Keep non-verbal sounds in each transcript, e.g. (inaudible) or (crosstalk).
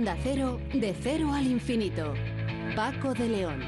Onda Cero, de cero al infinito. Paco de León.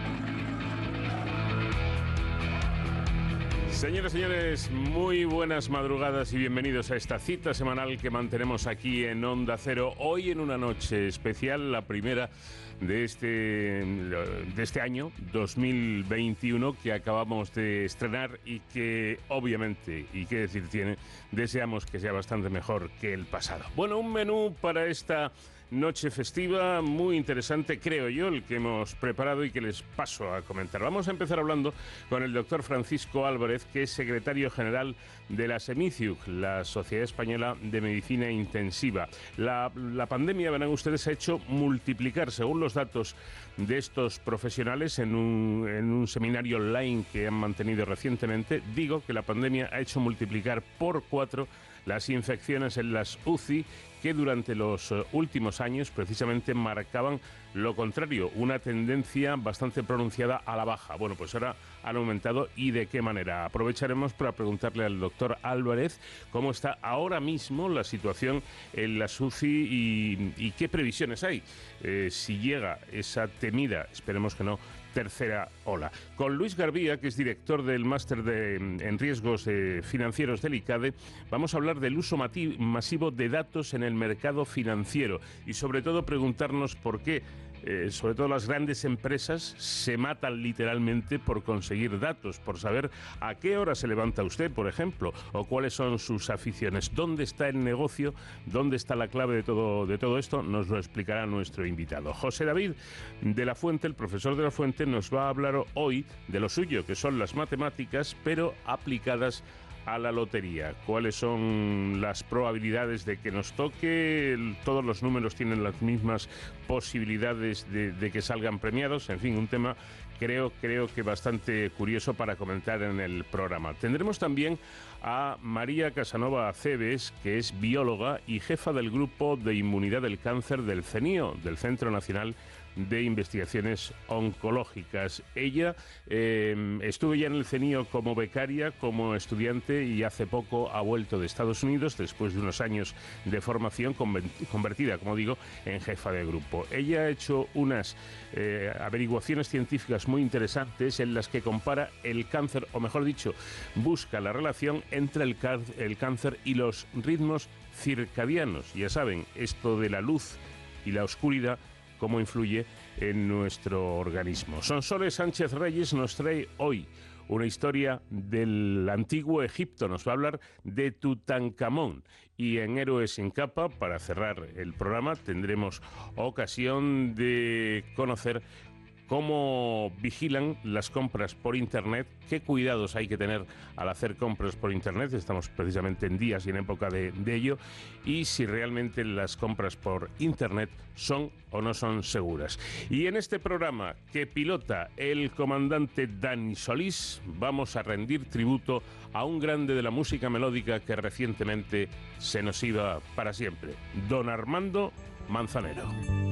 Señoras y señores, muy buenas madrugadas y bienvenidos a esta cita semanal que mantenemos aquí en Onda Cero. Hoy en una noche especial, la primera de este, de este año 2021 que acabamos de estrenar y que obviamente, y qué decir tiene, deseamos que sea bastante mejor que el pasado. Bueno, un menú para esta noche festiva muy interesante, creo yo, el que hemos preparado y que les paso a comentar. Vamos a empezar hablando con el doctor Francisco Álvarez, que es secretario general de la SEMICIUC, la Sociedad Española de Medicina Intensiva. La, la pandemia, verán ustedes, ha hecho multiplicar, según los datos de estos profesionales, en un, en un seminario online que han mantenido recientemente, digo que la pandemia ha hecho multiplicar por cuatro las infecciones en las UCI que durante los eh, últimos años precisamente marcaban lo contrario, una tendencia bastante pronunciada a la baja. Bueno, pues ahora han aumentado y de qué manera. Aprovecharemos para preguntarle al doctor Álvarez cómo está ahora mismo la situación en las UCI y, qué previsiones hay. Eh, si llega esa temida, esperemos que no, tercera ola. Con Luis Garbía, que es director del máster de, en riesgos eh, financieros del ICADE, vamos a hablar del uso masivo de datos en el mercado financiero y sobre todo preguntarnos por qué eh, sobre todo las grandes empresas, se matan literalmente por conseguir datos, por saber a qué hora se levanta usted, por ejemplo, o cuáles son sus aficiones. ¿Dónde está el negocio? ¿Dónde está la clave de todo, de todo esto? Nos lo explicará nuestro invitado. José David de la Fuente, el profesor de la Fuente, nos va a hablar hoy de lo suyo, que son las matemáticas, pero aplicadas la lotería? ¿Cuáles son las probabilidades de que nos toque? ¿Todos los números tienen las mismas posibilidades de, que salgan premiados? En fin, un tema creo, creo que bastante curioso para comentar en el programa. Tendremos también a María Casanova Aceves, que es bióloga y jefa del grupo de inmunidad del cáncer del CENIO, del Centro Nacional de Investigaciones Oncológicas. Ella eh, estuvo ya en el CENIO como becaria, como estudiante y hace poco ha vuelto de Estados Unidos después de unos años de formación convertida, como digo, en jefa de grupo. Ella ha hecho unas eh, averiguaciones científicas muy interesantes en las que compara el cáncer, o mejor dicho, busca la relación entre el, el cáncer y los ritmos circadianos. Ya saben, esto de la luz y la oscuridad cómo influye en nuestro organismo. Sonsoles Sánchez Reyes nos trae hoy una historia del antiguo Egipto. Nos va a hablar de Tutankamón. Y en Héroes sin capa, para cerrar el programa, tendremos ocasión de conocer cómo vigilan las compras por Internet, qué cuidados hay que tener al hacer compras por Internet, estamos precisamente en días y en época de, ello, y si realmente las compras por Internet son o no son seguras. Y en este programa que pilota el comandante Dani Solís, vamos a rendir tributo a un grande de la música melódica que recientemente se nos iba para siempre, don Armando Manzanero.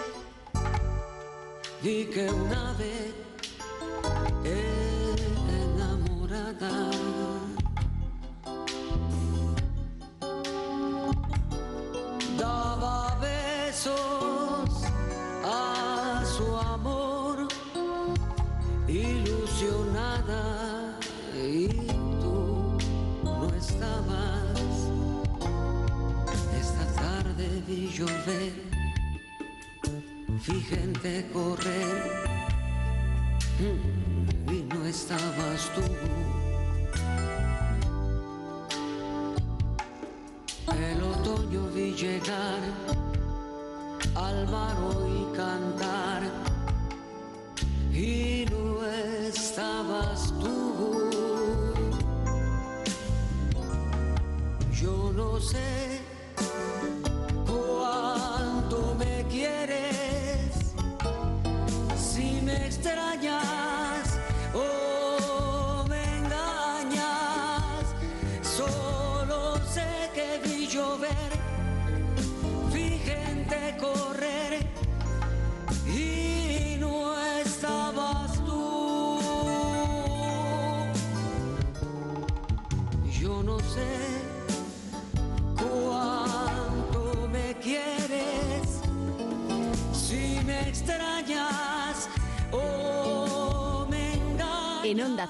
y que una vez enamorada. Daba besos a su amor ilusionada. Y tú no estabas. Esta tarde vi llover. Vi gente correr mm, y no estabas tú.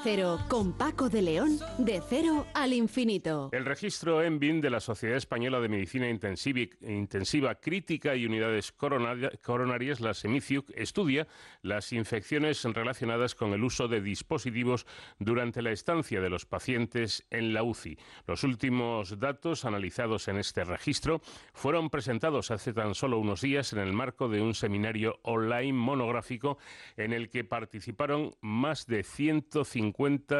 Cero, con Paco de León, de cero al infinito. El registro ENVIN de la Sociedad Española de Medicina Intensiva, Crítica y Unidades Coronaria- Coronarias, la SEMICIUC, estudia las infecciones relacionadas con el uso de dispositivos durante la estancia de los pacientes en la UCI. Los últimos datos analizados en este registro fueron presentados hace tan solo unos días en el marco de un seminario online monográfico en el que participaron más de 150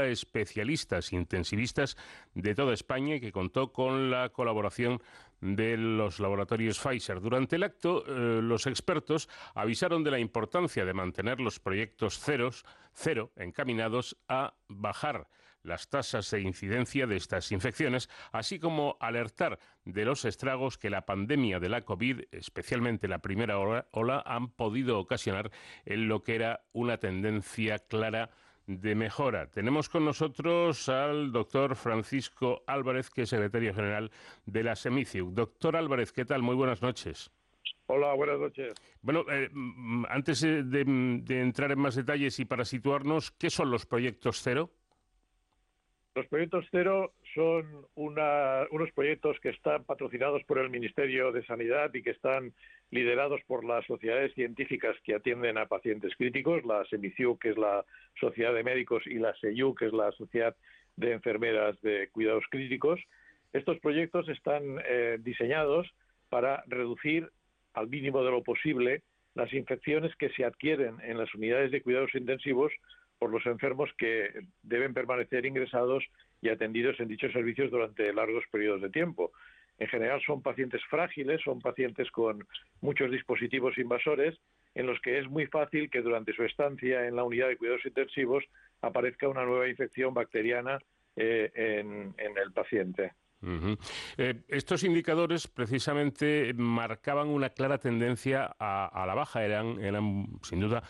especialistas intensivistas de toda España que contó con la colaboración de los laboratorios Pfizer. Durante el acto, eh, los expertos avisaron de la importancia de mantener los proyectos ceros, cero encaminados a bajar las tasas de incidencia de estas infecciones, así como alertar de los estragos que la pandemia de la COVID, especialmente la primera ola, han podido ocasionar en lo que era una tendencia clara de mejora. Tenemos con nosotros al doctor Francisco Álvarez, que es secretario general de la SEMICIU. Doctor Álvarez, ¿qué tal? Muy buenas noches. Hola, buenas noches. Bueno, eh, mm, antes eh, de, de entrar en más detalles y para situarnos, ¿qué son los proyectos cero? Los proyectos cero son una- unos proyectos que están patrocinados por el Ministerio de Sanidad y que están liderados por las sociedades científicas que atienden a pacientes críticos, la SEMICIU, que es la Sociedad de Médicos, y la SEIU, que es la Sociedad de Enfermeras de Cuidados Críticos. Estos proyectos están eh, diseñados para reducir al mínimo de lo posible las infecciones que se adquieren en las unidades de cuidados intensivos por los enfermos que deben permanecer ingresados y atendidos en dichos servicios durante largos periodos de tiempo. En general son pacientes frágiles, son pacientes con muchos dispositivos invasores en los que es muy fácil que durante su estancia en la unidad de cuidados intensivos aparezca una nueva infección bacteriana eh, en, el paciente. Eh, estos indicadores precisamente marcaban una clara tendencia a, a la baja, eran, eran sin duda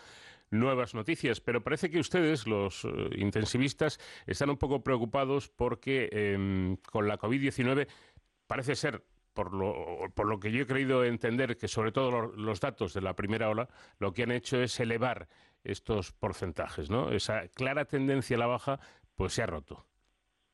nuevas noticias, pero parece que ustedes, los eh, intensivistas, están un poco preocupados porque em, con la COVID-19 parece ser, por lo, que yo he creído entender, que sobre todo lo- los datos de la primera ola lo que han hecho es elevar estos porcentajes, ¿no? Esa clara tendencia a la baja, pues se ha roto.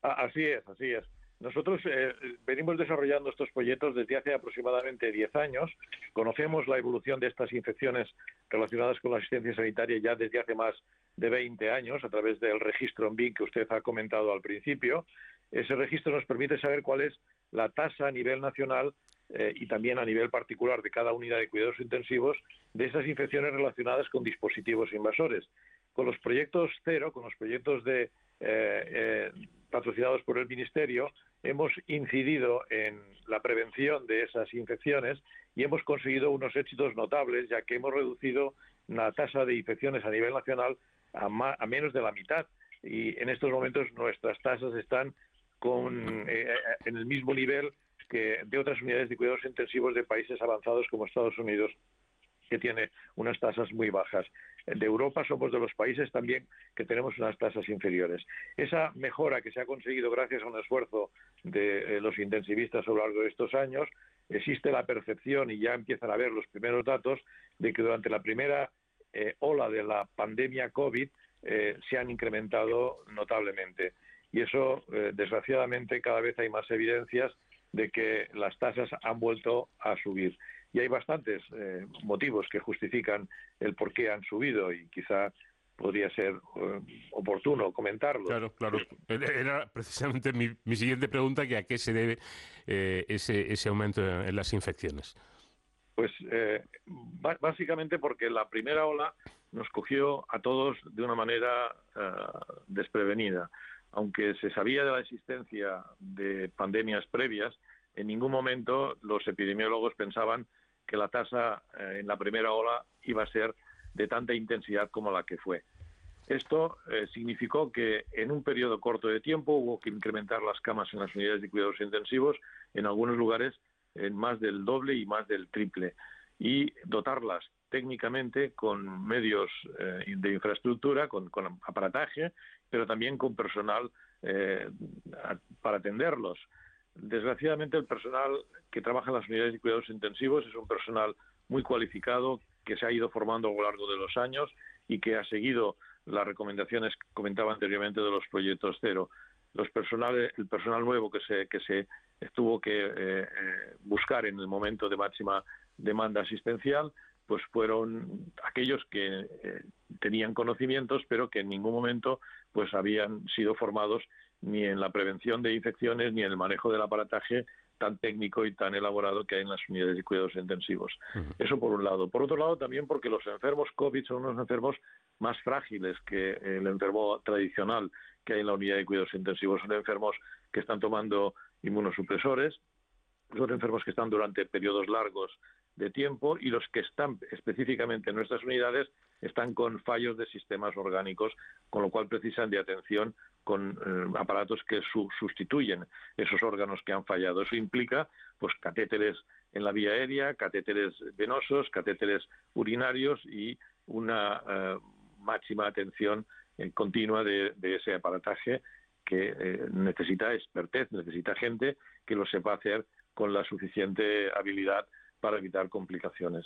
Así es, así es. Nosotros eh, venimos desarrollando estos proyectos desde hace aproximadamente 10 años. Conocemos la evolución de estas infecciones relacionadas con la asistencia sanitaria ya desde hace más de 20 años a través del registro en BIC que usted ha comentado al principio. Ese registro nos permite saber cuál es la tasa a nivel nacional eh, y también a nivel particular de cada unidad de cuidados intensivos de esas infecciones relacionadas con dispositivos invasores. Con los proyectos cero, con los proyectos de eh, eh, patrocinados por el Ministerio, hemos incidido en la prevención de esas infecciones y hemos conseguido unos éxitos notables, ya que hemos reducido la tasa de infecciones a nivel nacional a, a menos de la mitad. Y en estos momentos nuestras tasas están con, eh, en el mismo nivel que de otras unidades de cuidados intensivos de países avanzados como Estados Unidos, que tiene unas tasas muy bajas. De Europa somos de los países también que tenemos unas tasas inferiores. Esa mejora que se ha conseguido gracias a un esfuerzo de eh, los intensivistas a lo largo de estos años, existe la percepción y ya empiezan a ver los primeros datos de que durante la primera eh, ola de la pandemia COVID eh, se han incrementado notablemente. Y eso, desgraciadamente, cada vez hay más evidencias de que las tasas han vuelto a subir. Y hay bastantes eh, motivos que justifican el por qué han subido y quizá podría ser eh, oportuno comentarlo. Claro, claro. Era precisamente mi, mi siguiente pregunta, que a qué se debe eh, ese, ese aumento en, en las infecciones. Pues eh, básicamente porque la primera ola nos cogió a todos de una manera desprevenida. Aunque se sabía de la existencia de pandemias previas, en ningún momento los epidemiólogos pensaban que la tasa eh, en la primera ola iba a ser de tanta intensidad como la que fue. Esto eh, significó que en un periodo corto de tiempo hubo que incrementar las camas en las unidades de cuidados intensivos, en algunos lugares en más del doble y más del triple, y dotarlas técnicamente con medios eh, de infraestructura, con, aparataje, pero también con personal para atenderlos. Desgraciadamente, el personal que trabaja en las unidades de cuidados intensivos es un personal muy cualificado que se ha ido formando a lo largo de los años y que ha seguido las recomendaciones que comentaba anteriormente de los proyectos cero. Los personales, el personal nuevo que se, que se tuvo que eh, eh, buscar en el momento de máxima demanda asistencial, pues fueron aquellos que eh, tenían conocimientos, pero que en ningún momento pues habían sido formados ni en la prevención de infecciones ni en el manejo del aparataje tan técnico y tan elaborado que hay en las unidades de cuidados intensivos. Eso por un lado. Por otro lado, también porque los enfermos COVID son unos enfermos más frágiles que el enfermo tradicional que hay en la unidad de cuidados intensivos. Son enfermos que están tomando inmunosupresores, son enfermos que están durante periodos largos de tiempo y los que están específicamente en nuestras unidades están con fallos de sistemas orgánicos, con lo cual precisan de atención con eh, aparatos que sustituyen esos órganos que han fallado. Eso implica pues catéteres en la vía aérea, catéteres venosos, catéteres urinarios y una eh, máxima atención eh, continua de, ese aparataje que necesita expertez, necesita gente que lo sepa hacer con la suficiente habilidad para evitar complicaciones.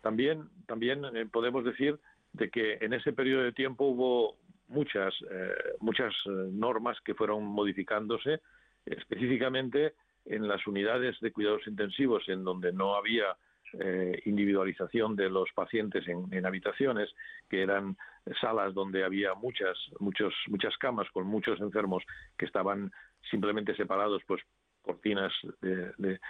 También, también podemos decir de que en ese periodo de tiempo hubo muchas, eh, eh, normas que fueron modificándose, específicamente en las unidades de cuidados intensivos, en donde no había eh, individualización de los pacientes en, habitaciones, que eran salas donde había muchas, muchos, muchas camas con muchos enfermos que estaban simplemente separados pues cortinas de,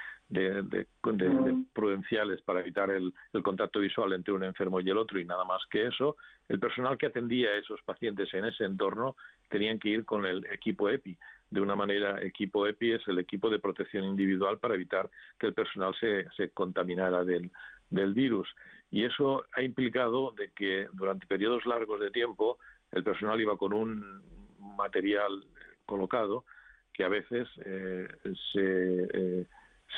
prudenciales para evitar el, contacto visual entre un enfermo y el otro y nada más que eso, el personal que atendía a esos pacientes en ese entorno tenían que ir con el equipo EPI. De una manera, equipo EPI es el equipo de protección individual para evitar que el personal se, se contaminara del, del virus. Y eso ha implicado de que durante periodos largos de tiempo el personal iba con un material colocado que a veces eh, se, eh,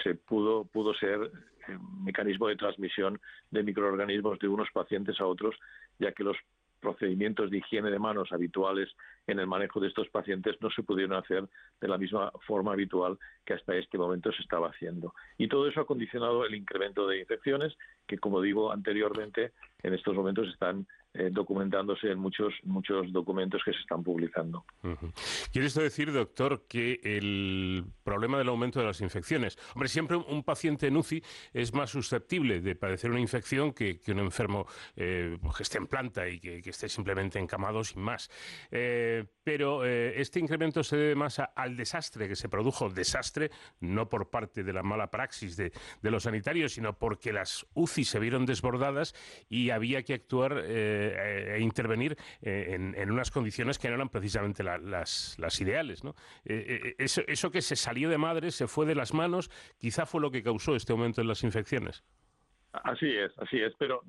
se pudo, pudo ser eh, mecanismo de transmisión de microorganismos de unos pacientes a otros, ya que los procedimientos de higiene de manos habituales en el manejo de estos pacientes no se pudieron hacer de la misma forma habitual que hasta este momento se estaba haciendo. Y todo eso ha condicionado el incremento de infecciones que, como digo anteriormente, en estos momentos están eh, documentándose en muchos, muchos documentos que se están publicando. ¿Quiere esto decir, doctor, que el problema del aumento de las infecciones, hombre, siempre un paciente en UCI es más susceptible de padecer una infección que, un enfermo eh, que esté en planta y que, esté simplemente encamado sin más. Eh, pero este incremento se debe más al desastre que se produjo, desastre no por parte de la mala praxis de los sanitarios, sino porque las UCI se vieron desbordadas y había que actuar e intervenir eh, en, unas condiciones que no eran precisamente las, las, ideales. ¿no? Eso, eso, que se salió de madre, se fue de las manos, quizá fue lo que causó este aumento en las infecciones. Así es, así es, pero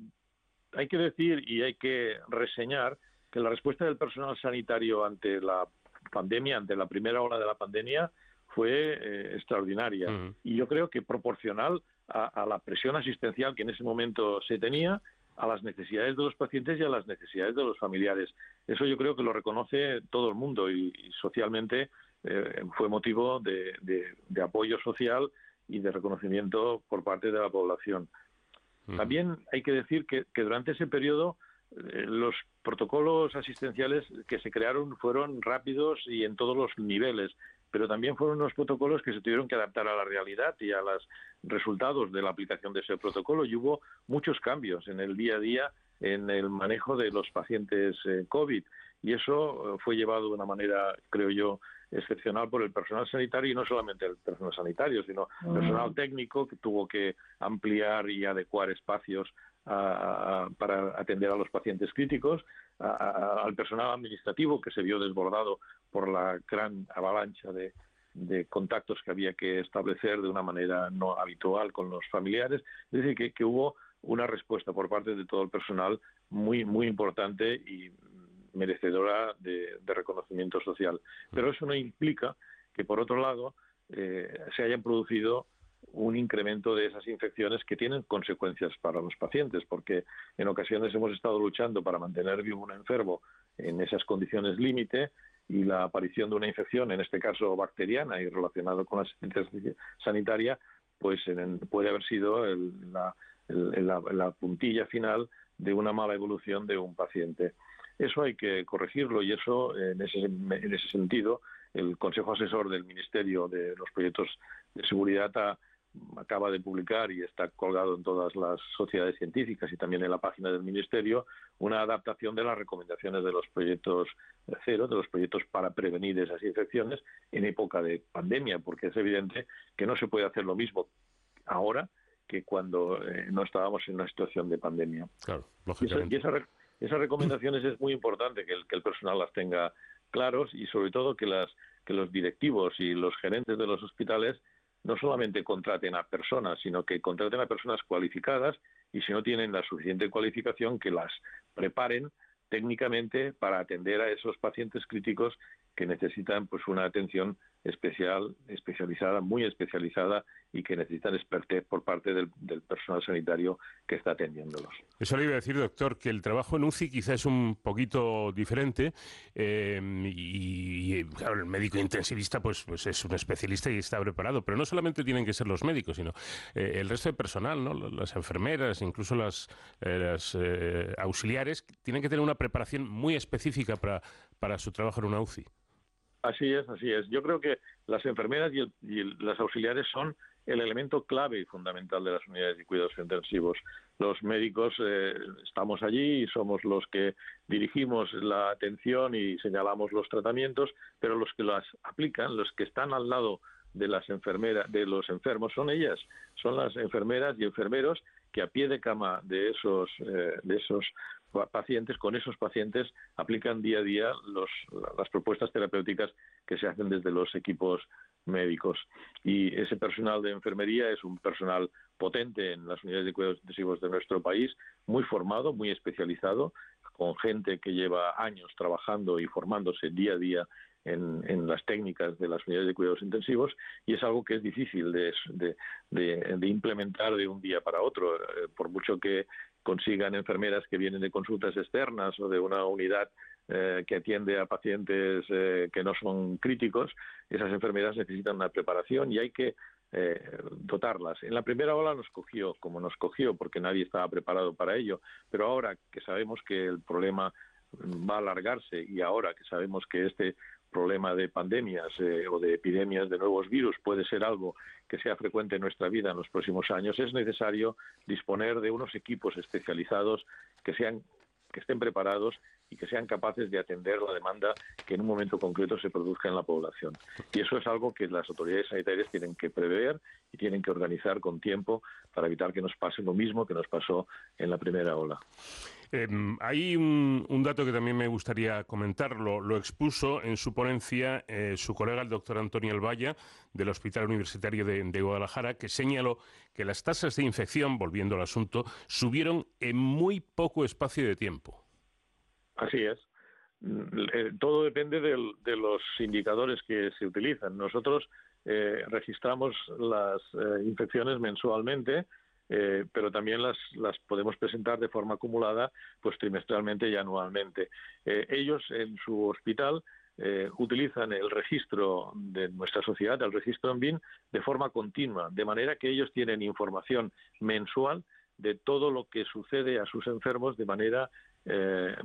hay que decir y hay que reseñar que la respuesta del personal sanitario ante la pandemia, ante la primera ola de la pandemia, fue extraordinaria. Y yo creo que proporcional a, la presión asistencial que en ese momento se tenía a las necesidades de los pacientes y a las necesidades de los familiares. Eso yo creo que lo reconoce todo el mundo y, socialmente eh, fue motivo de, apoyo social y de reconocimiento por parte de la población. También hay que decir que, durante ese periodo eh, los protocolos asistenciales que se crearon fueron rápidos y en todos los niveles pero también fueron unos protocolos que se tuvieron que adaptar a la realidad y a los resultados de la aplicación de ese protocolo y hubo muchos cambios en el día a día en el manejo de los pacientes eh, COVID. Y eso eh, fue llevado de una manera, creo yo, excepcional por el personal sanitario y no solamente el personal sanitario, sino el personal técnico que tuvo que ampliar y adecuar espacios para atender a los pacientes críticos, al personal administrativo que se vio desbordado por la gran avalancha de, contactos que había que establecer de una manera no habitual con los familiares. Es decir, que, hubo una respuesta por parte de todo el personal muy, muy importante y merecedora de, reconocimiento social. Pero eso no implica que, por otro lado, eh, se hayan producido un incremento de esas infecciones que tienen consecuencias para los pacientes, porque en ocasiones hemos estado luchando para mantener vivo un enfermo en esas condiciones límite y la aparición de una infección, en este caso bacteriana y relacionado con la asistencia sanitaria, pues puede haber sido la, la puntilla final de una mala evolución de un paciente. Eso hay que corregirlo y eso, en ese, en ese sentido, el Consejo Asesor del Ministerio de los Proyectos de Seguridad ha acaba de publicar y está colgado en todas las sociedades científicas y también en la página del Ministerio una adaptación de las recomendaciones de los proyectos cero, de los proyectos para prevenir esas infecciones en época de pandemia, porque es evidente que no se puede hacer lo mismo ahora que cuando eh, no estábamos en una situación de pandemia. Claro, Y, esas recomendaciones es muy importante que el, que el personal las tenga claros y sobre todo que las que los directivos y los gerentes de los hospitales no solamente contraten a personas, sino que contraten a personas cualificadas y si no tienen la suficiente cualificación, que las preparen técnicamente para atender a esos pacientes críticos que necesitan pues una atención especial, especializada, muy especializada y que necesitan expertez por parte del, personal sanitario que está atendiéndolos. Eso le iba a decir, doctor, que el trabajo en UCI quizá es un poquito diferente eh, y, el médico intensivista pues, pues es un especialista y está preparado, pero no solamente tienen que ser los médicos, sino eh, el resto de personal, ¿no? las enfermeras, incluso las, eh, auxiliares, tienen que tener una preparación muy específica para, para su trabajo en una UCI. Así es, así es. Yo creo que las enfermeras y, las auxiliares son el elemento clave y fundamental de las unidades de cuidados intensivos. Los médicos eh, estamos allí y somos los que dirigimos la atención y señalamos los tratamientos, pero los que las aplican, los que están al lado de las enfermeras, de los enfermos, son ellas, son las enfermeras y enfermeros que a pie de cama de esos, eh, de esos pacientes, con esos pacientes aplican día a día las propuestas terapéuticas que se hacen desde los equipos médicos. Y ese personal de enfermería es un personal potente en las unidades de cuidados intensivos de nuestro país, muy formado, muy especializado, con gente que lleva años trabajando y formándose día a día en, las técnicas de las unidades de cuidados intensivos y es algo que es difícil de, de implementar de un día para otro. Eh, por mucho que consigan enfermeras que vienen de consultas externas o de una unidad eh, que atiende a pacientes eh, que no son críticos, esas enfermeras necesitan una preparación y hay que eh, dotarlas. En la primera ola nos cogió como nos cogió porque nadie estaba preparado para ello, pero ahora que sabemos que el problema va a alargarse y ahora que sabemos que este problema de pandemias eh, o de epidemias de nuevos virus puede ser algo que sea frecuente en nuestra vida en los próximos años, es necesario disponer de unos equipos especializados que sean que estén preparados y que sean capaces de atender la demanda que en un momento concreto se produzca en la población. Y eso es algo que las autoridades sanitarias tienen que prever y tienen que organizar con tiempo para evitar que nos pase lo mismo que nos pasó en la primera ola. Em, hay un, dato que también me gustaría comentarlo. Lo expuso en su ponencia eh, su colega, el doctor Antonio Albaya, del Hospital Universitario de, Guadalajara, que señaló que las tasas de infección, volviendo al asunto, subieron en muy poco espacio de tiempo. Así es. Eh, todo depende de los indicadores que se utilizan. Nosotros eh, registramos las infecciones mensualmente eh, pero también las, las podemos presentar de forma acumulada, pues trimestralmente y anualmente. Eh, ellos en su hospital eh, utilizan el registro de nuestra sociedad, el registro en BIN, de forma continua, de manera que ellos tienen información mensual de todo lo que sucede a sus enfermos de manera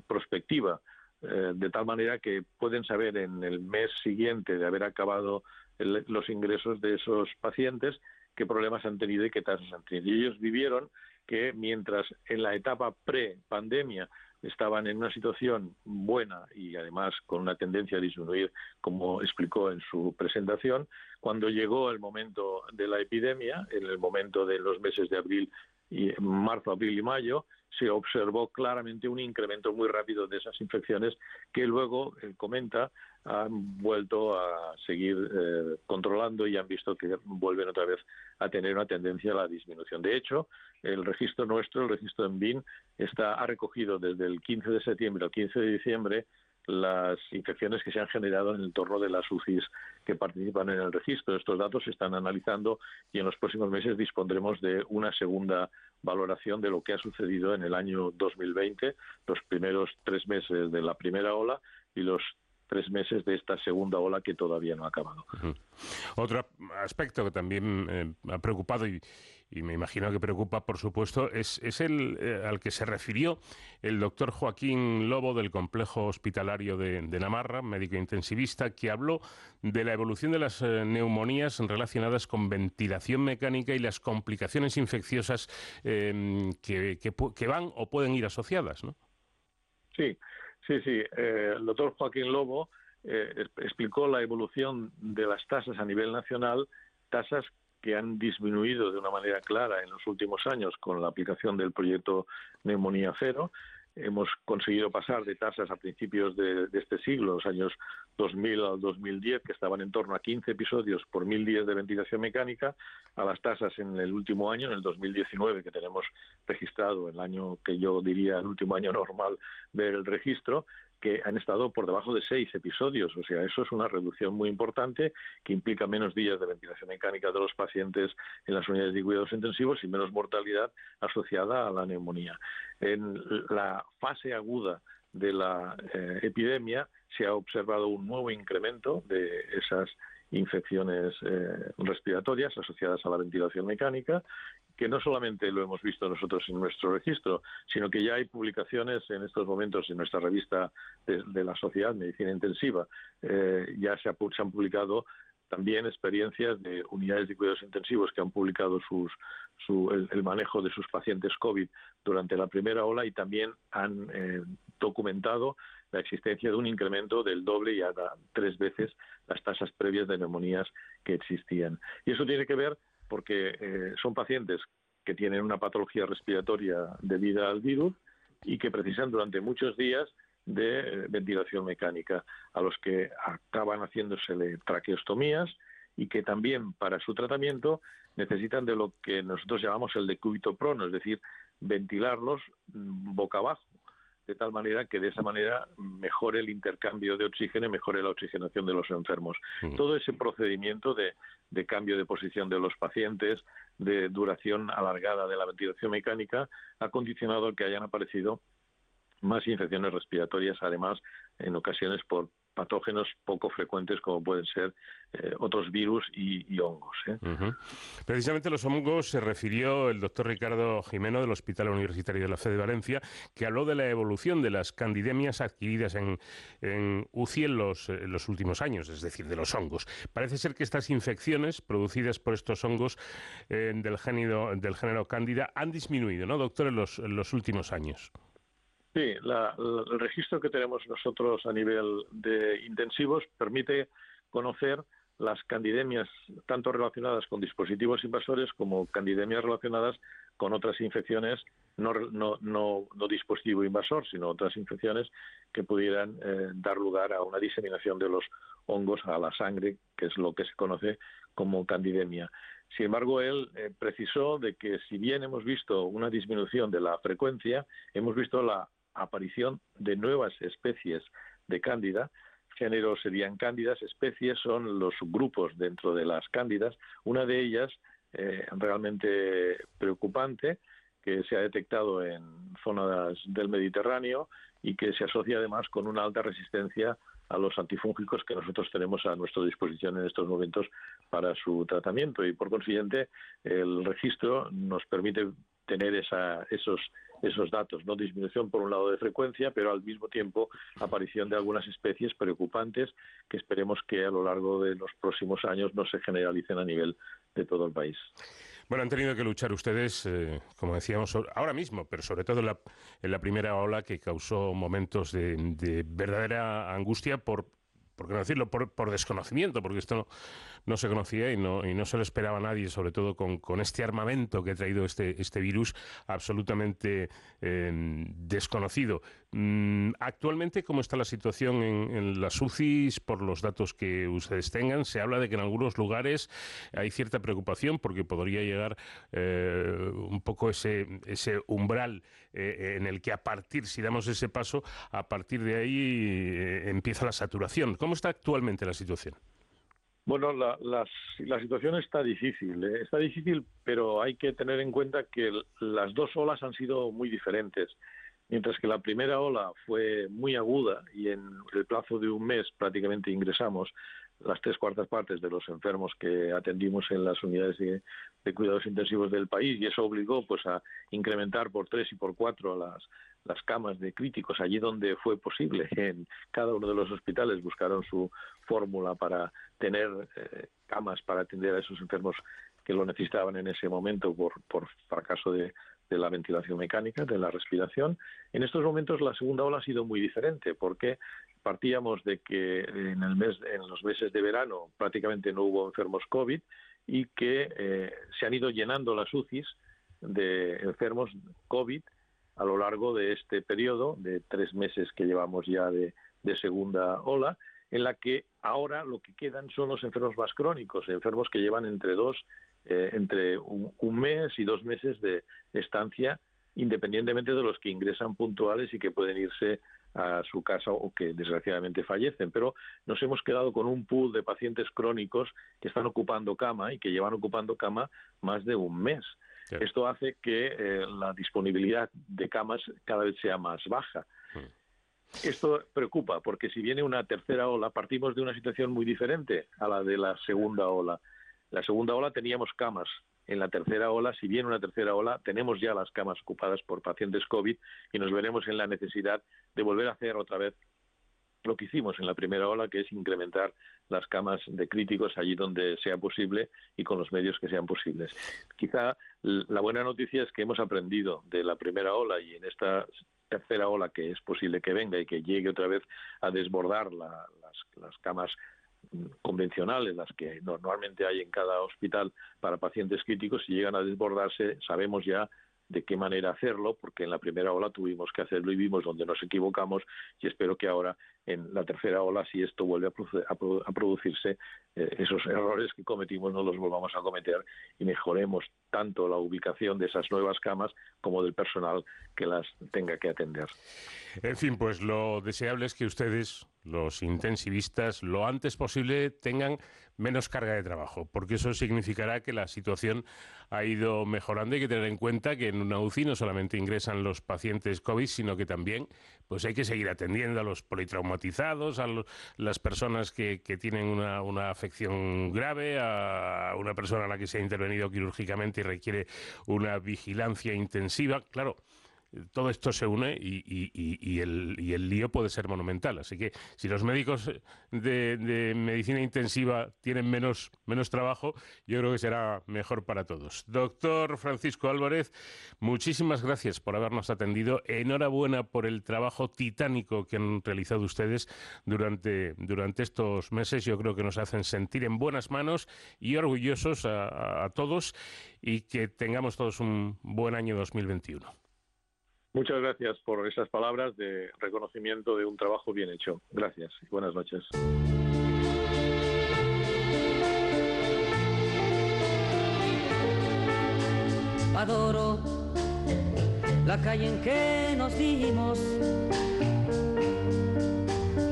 prospectiva, de tal manera que pueden saber en el mes siguiente de haber acabado los ingresos de esos pacientes qué problemas han tenido y qué tasas han tenido. Y ellos vivieron que mientras en la etapa pre-pandemia estaban en una situación buena y además con una tendencia a disminuir, como explicó en su presentación, cuando llegó el momento de la epidemia, en el momento de los meses de abril y marzo, abril y mayo, se observó claramente un incremento muy rápido de esas infecciones que luego, él comenta, han vuelto a seguir eh, controlando y han visto que vuelven otra vez a tener una tendencia a la disminución. De hecho, el registro nuestro, el registro en BIN, está, ha recogido desde el 15 de septiembre al 15 de diciembre las infecciones que se han generado en el entorno de las UCIs que participan en el registro. Estos datos se están analizando y en los próximos meses dispondremos de una segunda valoración de lo que ha sucedido en el año 2020, los primeros tres meses de la primera ola y los tres meses de esta segunda ola que todavía no ha acabado. Otro aspecto que también eh, ha preocupado y, me imagino que preocupa, por supuesto, es, el eh, al que se refirió el doctor Joaquín Lobo del Complejo Hospitalario de, Namarra, médico intensivista, que habló de la evolución de las eh, neumonías relacionadas con ventilación mecánica y las complicaciones infecciosas que, que, van o pueden ir asociadas, ¿no? Sí, Sí, sí. Eh, el doctor Joaquín Lobo eh, explicó la evolución de las tasas a nivel nacional, tasas que han disminuido de una manera clara en los últimos años con la aplicación del proyecto Neumonía Cero hemos conseguido pasar de tasas a principios de, este siglo, los años 2000 al 2010, que estaban en torno a 15 episodios por mil días de ventilación mecánica, a las tasas en el último año, en el 2019, que tenemos registrado, el año que yo diría el último año normal del registro, que han estado por debajo de seis episodios. O sea, eso es una reducción muy importante que implica menos días de ventilación mecánica de los pacientes en las unidades de cuidados intensivos y menos mortalidad asociada a la neumonía. En la fase aguda de la eh, epidemia se ha observado un nuevo incremento de esas infecciones eh, respiratorias asociadas a la ventilación mecánica, que no solamente lo hemos visto nosotros en nuestro registro, sino que ya hay publicaciones en estos momentos en nuestra revista de, la Sociedad Medicina Intensiva. Eh, ya se, han publicado también experiencias de unidades de cuidados intensivos que han publicado sus, el, manejo de sus pacientes COVID durante la primera ola y también han eh, documentado la existencia de un incremento del doble y hasta tres veces las tasas previas de neumonías que existían. Y eso tiene que ver porque eh, son pacientes que tienen una patología respiratoria debida al virus y que precisan durante muchos días de eh, ventilación mecánica, a los que acaban haciéndosele traqueostomías y que también para su tratamiento necesitan de lo que nosotros llamamos el decúbito prono, es decir, ventilarlos mm, boca abajo de tal manera que de esa manera mejore el intercambio de oxígeno y mejore la oxigenación de los enfermos. Mm. Todo ese procedimiento de, de, cambio de posición de los pacientes, de duración alargada de la ventilación mecánica, ha condicionado que hayan aparecido más infecciones respiratorias, además, en ocasiones por patógenos poco frecuentes como pueden ser eh, otros virus y, hongos. ¿eh? Precisamente los hongos se refirió el doctor Ricardo Jimeno del Hospital Universitario de la Fe de Valencia, que habló de la evolución de las candidemias adquiridas en, UCI en los, últimos años, es decir, de los hongos. Parece ser que estas infecciones producidas por estos hongos eh, del, género, del género cándida han disminuido, ¿no, doctor, en en los últimos años? Sí, el registro que tenemos nosotros a nivel de intensivos permite conocer las candidemias tanto relacionadas con dispositivos invasores como candidemias relacionadas con otras infecciones, no, no, no, dispositivo invasor, sino otras infecciones que pudieran eh, dar lugar a una diseminación de los hongos a la sangre, que es lo que se conoce como candidemia. Sin embargo, él eh, precisó de que si bien hemos visto una disminución de la frecuencia, hemos visto la aparición de nuevas especies de cándida. Géneros serían cándidas, especies son los subgrupos dentro de las cándidas. Una de ellas, eh, realmente preocupante, que se ha detectado en zonas del Mediterráneo y que se asocia además con una alta resistencia a los antifúngicos que nosotros tenemos a nuestra disposición en estos momentos para su tratamiento y por consiguiente el registro nos permite tener esa, esos esos datos, no disminución por un lado de frecuencia, pero al mismo tiempo aparición de algunas especies preocupantes que esperemos que a lo largo de los próximos años no se generalicen a nivel de todo el país. Bueno, han tenido que luchar ustedes, eh, como decíamos, ahora mismo, pero sobre todo en la, en la primera ola que causó momentos de, de verdadera angustia por por qué no decirlo, por, por desconocimiento, porque esto no, no, se conocía y no, y no se lo esperaba nadie, sobre todo con, este armamento que ha traído este, este virus absolutamente eh, desconocido. Mm, actualmente, ¿cómo está la situación en, las UCIs por los datos que ustedes tengan? Se habla de que en algunos lugares hay cierta preocupación porque podría llegar eh, un poco ese, umbral eh, en el que a partir, si damos ese paso, a partir de ahí empieza la saturación. ¿Cómo está actualmente la situación? Bueno, la, la, la situación está difícil. ¿eh? Está difícil, pero hay que tener en cuenta que las dos olas han sido muy diferentes. Mientras que la primera ola fue muy aguda y en el plazo de un mes prácticamente ingresamos las tres cuartas partes de los enfermos que atendimos en las unidades de, cuidados intensivos del país y eso obligó pues a incrementar por tres y por cuatro las, las camas de críticos allí donde fue posible. En cada uno de los hospitales buscaron su fórmula para tener eh, camas para atender a esos enfermos que lo necesitaban en ese momento por, por fracaso de, de la ventilación mecánica, de la respiración. En estos momentos la segunda ola ha sido muy diferente porque partíamos de que en el mes, en los meses de verano prácticamente no hubo enfermos COVID y que eh, se han ido llenando las UCIs de enfermos COVID a lo largo de este periodo de tres meses que llevamos ya de, segunda ola, en la que ahora lo que quedan son los enfermos más crónicos, enfermos que llevan entre dos eh, entre un, un, mes y dos meses de estancia, independientemente de los que ingresan puntuales y que pueden irse a su casa o que desgraciadamente fallecen. Pero nos hemos quedado con un pool de pacientes crónicos que están ocupando cama y que llevan ocupando cama más de un mes. Sí. Esto hace que eh, la disponibilidad de camas cada vez sea más baja. Sí. Esto preocupa porque si viene una tercera ola, partimos de una situación muy diferente a la de la segunda ola. La segunda ola teníamos camas. En la tercera ola, si viene una tercera ola, tenemos ya las camas ocupadas por pacientes COVID y nos veremos en la necesidad de volver a hacer otra vez lo que hicimos en la primera ola, que es incrementar las camas de críticos allí donde sea posible y con los medios que sean posibles. Quizá la buena noticia es que hemos aprendido de la primera ola y en esta tercera ola que es posible que venga y que llegue otra vez a desbordar la, las, las camas convencionales, las que normalmente hay en cada hospital para pacientes críticos, si llegan a desbordarse, sabemos ya de qué manera hacerlo, porque en la primera ola tuvimos que hacerlo y vimos donde nos equivocamos y espero que ahora en la tercera ola, si esto vuelve a, produ a, produ a producirse, eh, esos errores que cometimos no los volvamos a cometer y mejoremos tanto la ubicación de esas nuevas camas como del personal que las tenga que atender. En fin, pues lo deseable es que ustedes, los intensivistas, lo antes posible tengan menos carga de trabajo, porque eso significará que la situación ha ido mejorando. Hay que tener en cuenta que en una UCI no solamente ingresan los pacientes COVID, sino que también pues hay que seguir atendiendo a los politraumatizados, a las personas que, que tienen una, una, afección grave, a una persona a la que se ha intervenido quirúrgicamente y requiere una vigilancia intensiva. Claro, todo esto se une y, el, y, el, lío puede ser monumental. Así que si los médicos de, medicina intensiva tienen menos, menos trabajo, yo creo que será mejor para todos. Doctor Francisco Álvarez, muchísimas gracias por habernos atendido. Enhorabuena por el trabajo titánico que han realizado ustedes durante, durante estos meses. Yo creo que nos hacen sentir en buenas manos y orgullosos a todos y que tengamos todos un buen año 2021. Muchas gracias por esas palabras de reconocimiento de un trabajo bien hecho. Gracias y buenas noches. Adoro la calle en que nos dimos,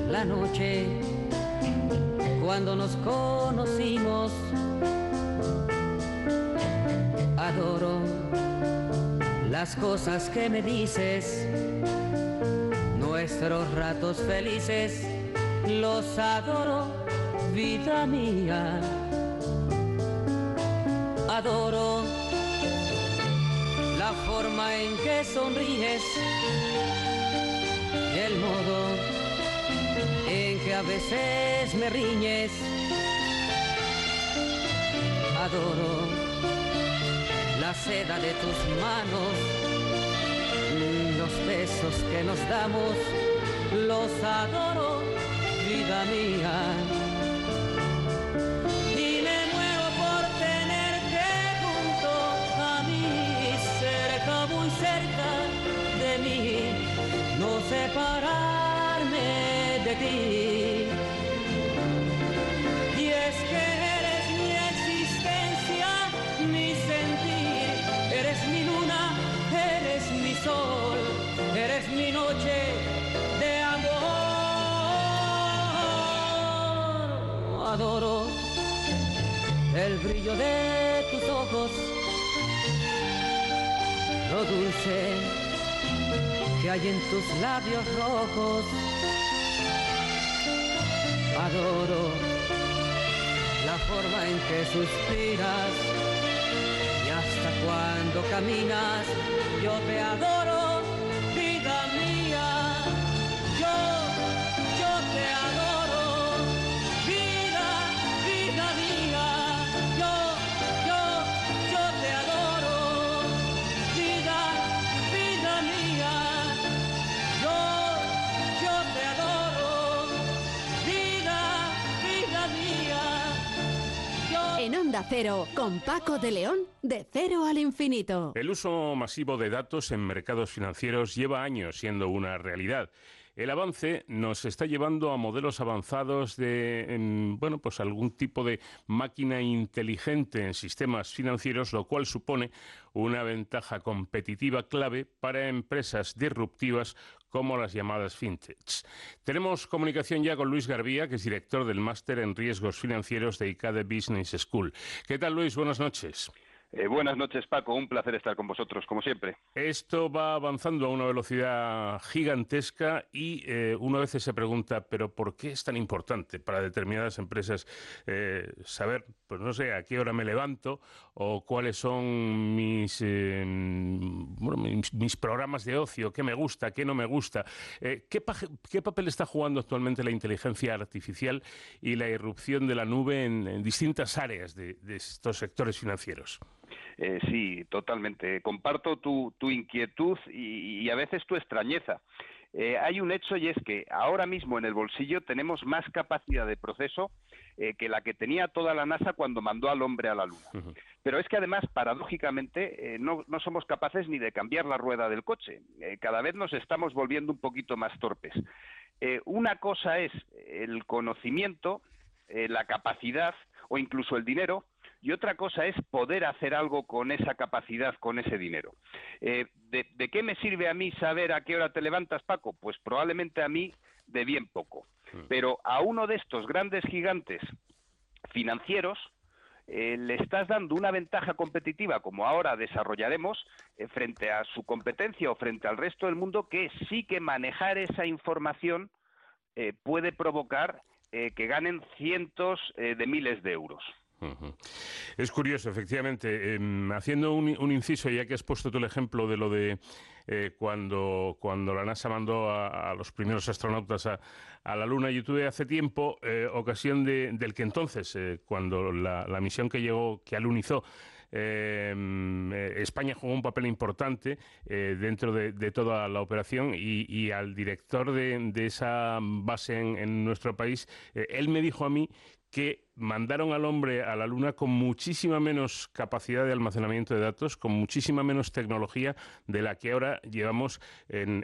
la noche cuando nos conocimos. Adoro las cosas que me dices, nuestros ratos felices, los adoro, vida mía. Adoro la forma en que sonríes el modo en que a veces me riñes. Adoro la seda de tus manos, los besos que nos damos, los adoro, vida mía. Y me muero por tenerte junto a mí, cerca, muy cerca de mí, no separarme de ti. El brillo de tus ojos, lo dulce que hay en tus labios rojos. Adoro la forma en que suspiras y hasta cuando caminas yo te adoro, Cero, con Paco de León, de cero al infinito. El uso masivo de datos en mercados financieros lleva años siendo una realidad. El avance nos está llevando a modelos avanzados de, bueno, pues algún tipo de máquina inteligente en sistemas financieros, lo cual supone una ventaja competitiva clave para empresas disruptivas como las llamadas fintechs. Tenemos comunicación ya con Luis Garbía, que es director del máster en riesgos financieros de ICADE Business School. ¿Qué tal, Luis? Buenas noches. Eh, buenas noches, Paco. Un placer estar con vosotros, como siempre. Esto va avanzando a una velocidad gigantesca y eh, uno a veces se pregunta, pero ¿por qué es tan importante para determinadas empresas eh, saber, pues no sé, a qué hora me levanto o cuáles son mis, eh, bueno, mis, programas de ocio, qué me gusta, qué no me gusta? Eh, ¿qué, pa- qué papel está jugando actualmente la inteligencia artificial y la irrupción de la nube en, distintas áreas de- estos sectores financieros? Eh, sí, totalmente. Comparto tu, tu inquietud y a veces tu extrañeza. Eh, hay un hecho y es que ahora mismo en el bolsillo tenemos más capacidad de proceso eh, que la que tenía toda la NASA cuando mandó al hombre a la Luna. Pero es que además, paradójicamente, eh, no, no somos capaces ni de cambiar la rueda del coche. Cada vez nos estamos volviendo un poquito más torpes. Una cosa es el conocimiento, la capacidad o incluso el dinero, y otra cosa es poder hacer algo con esa capacidad, con ese dinero. Eh, ¿de, de qué me sirve a mí saber a qué hora te levantas, Paco? Pues probablemente a mí de bien poco. Pero a uno de estos grandes gigantes financieros eh, le estás dando una ventaja competitiva, como ahora desarrollaremos, eh, frente a su competencia o frente al resto del mundo, que sí que manejar esa información eh, puede provocar que ganen cientos de miles de euros. Es curioso, efectivamente. em, haciendo un, inciso, ya que has puesto tú el ejemplo de lo de eh, cuando, cuando la NASA mandó a, los primeros astronautas a, la Luna, yo tuve hace tiempo eh, ocasión de, del que entonces, eh, cuando la misión que llegó, que alunizó, mm, eh, España jugó un papel importante eh, dentro de, toda la operación y, al director de, esa base en, nuestro país, eh, él me dijo a mí que mandaron al hombre a la Luna con muchísima menos capacidad de almacenamiento de datos, con muchísima menos tecnología de la que ahora llevamos en,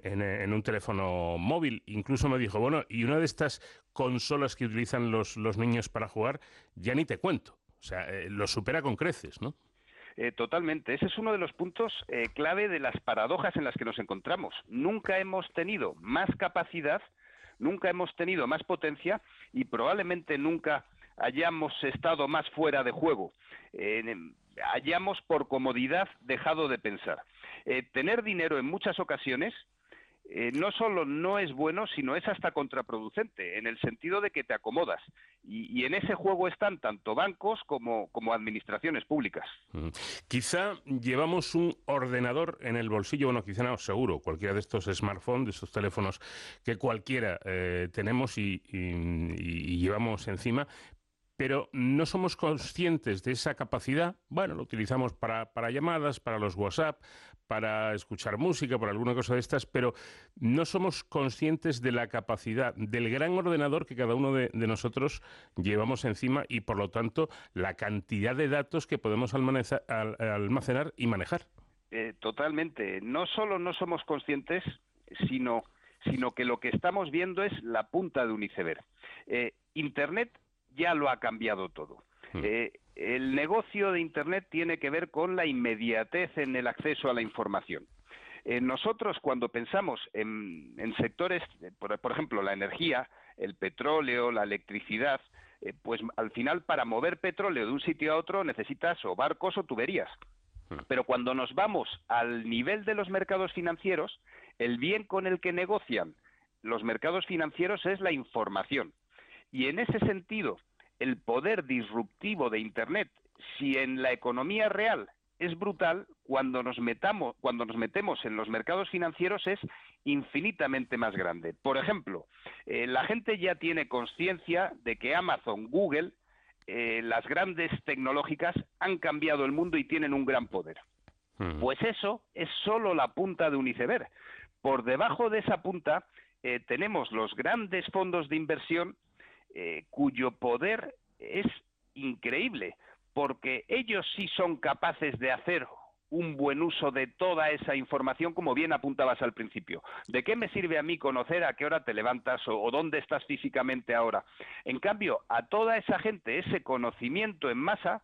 un teléfono móvil. Incluso me dijo, bueno, y una de estas consolas que utilizan los, niños para jugar, ya ni te cuento. O sea, lo supera con creces, ¿no? Eh, totalmente. Ese es uno de los puntos eh, clave de las paradojas en las que nos encontramos. Nunca hemos tenido más capacidad, nunca hemos tenido más potencia y probablemente nunca hayamos estado más fuera de juego. Hayamos por comodidad dejado de pensar. Eh, tener dinero en muchas ocasiones eh, no solo no es bueno, sino es hasta contraproducente, en el sentido de que te acomodas. Y, en ese juego están tanto bancos como, administraciones públicas. Quizá llevamos un ordenador en el bolsillo, bueno, quizá no, seguro, cualquiera de estos smartphones, de estos teléfonos que cualquiera eh, tenemos y llevamos encima, pero no somos conscientes de esa capacidad. Bueno, lo utilizamos para, llamadas, para los WhatsApp, para escuchar música, por alguna cosa de estas, pero no somos conscientes de la capacidad del gran ordenador que cada uno de, nosotros llevamos encima y, por lo tanto, la cantidad de datos que podemos almacenar y manejar. Eh, totalmente. No solo no somos conscientes, sino, sino que lo que estamos viendo es la punta de un iceberg. Eh, Internet ya lo ha cambiado todo. Hmm. Eh, el negocio de Internet tiene que ver con la inmediatez en el acceso a la información. Eh, nosotros cuando pensamos en, sectores, por, ejemplo, la energía, el petróleo, la electricidad, eh, pues al final para mover petróleo de un sitio a otro necesitas o barcos o tuberías. Hmm. Pero cuando nos vamos al nivel de los mercados financieros, el bien con el que negocian los mercados financieros es la información. Y en ese sentido, el poder disruptivo de Internet, si en la economía real es brutal, cuando nos, metamos, cuando nos metemos en los mercados financieros es infinitamente más grande. Por ejemplo, eh, la gente ya tiene conciencia de que Amazon, Google, eh, las grandes tecnológicas han cambiado el mundo y tienen un gran poder. Pues eso es solo la punta de un iceberg. Por debajo de esa punta eh, tenemos los grandes fondos de inversión eh, cuyo poder es increíble, porque ellos sí son capaces de hacer un buen uso de toda esa información, como bien apuntabas al principio. ¿De qué me sirve a mí conocer a qué hora te levantas o, dónde estás físicamente ahora? En cambio, a toda esa gente, ese conocimiento en masa,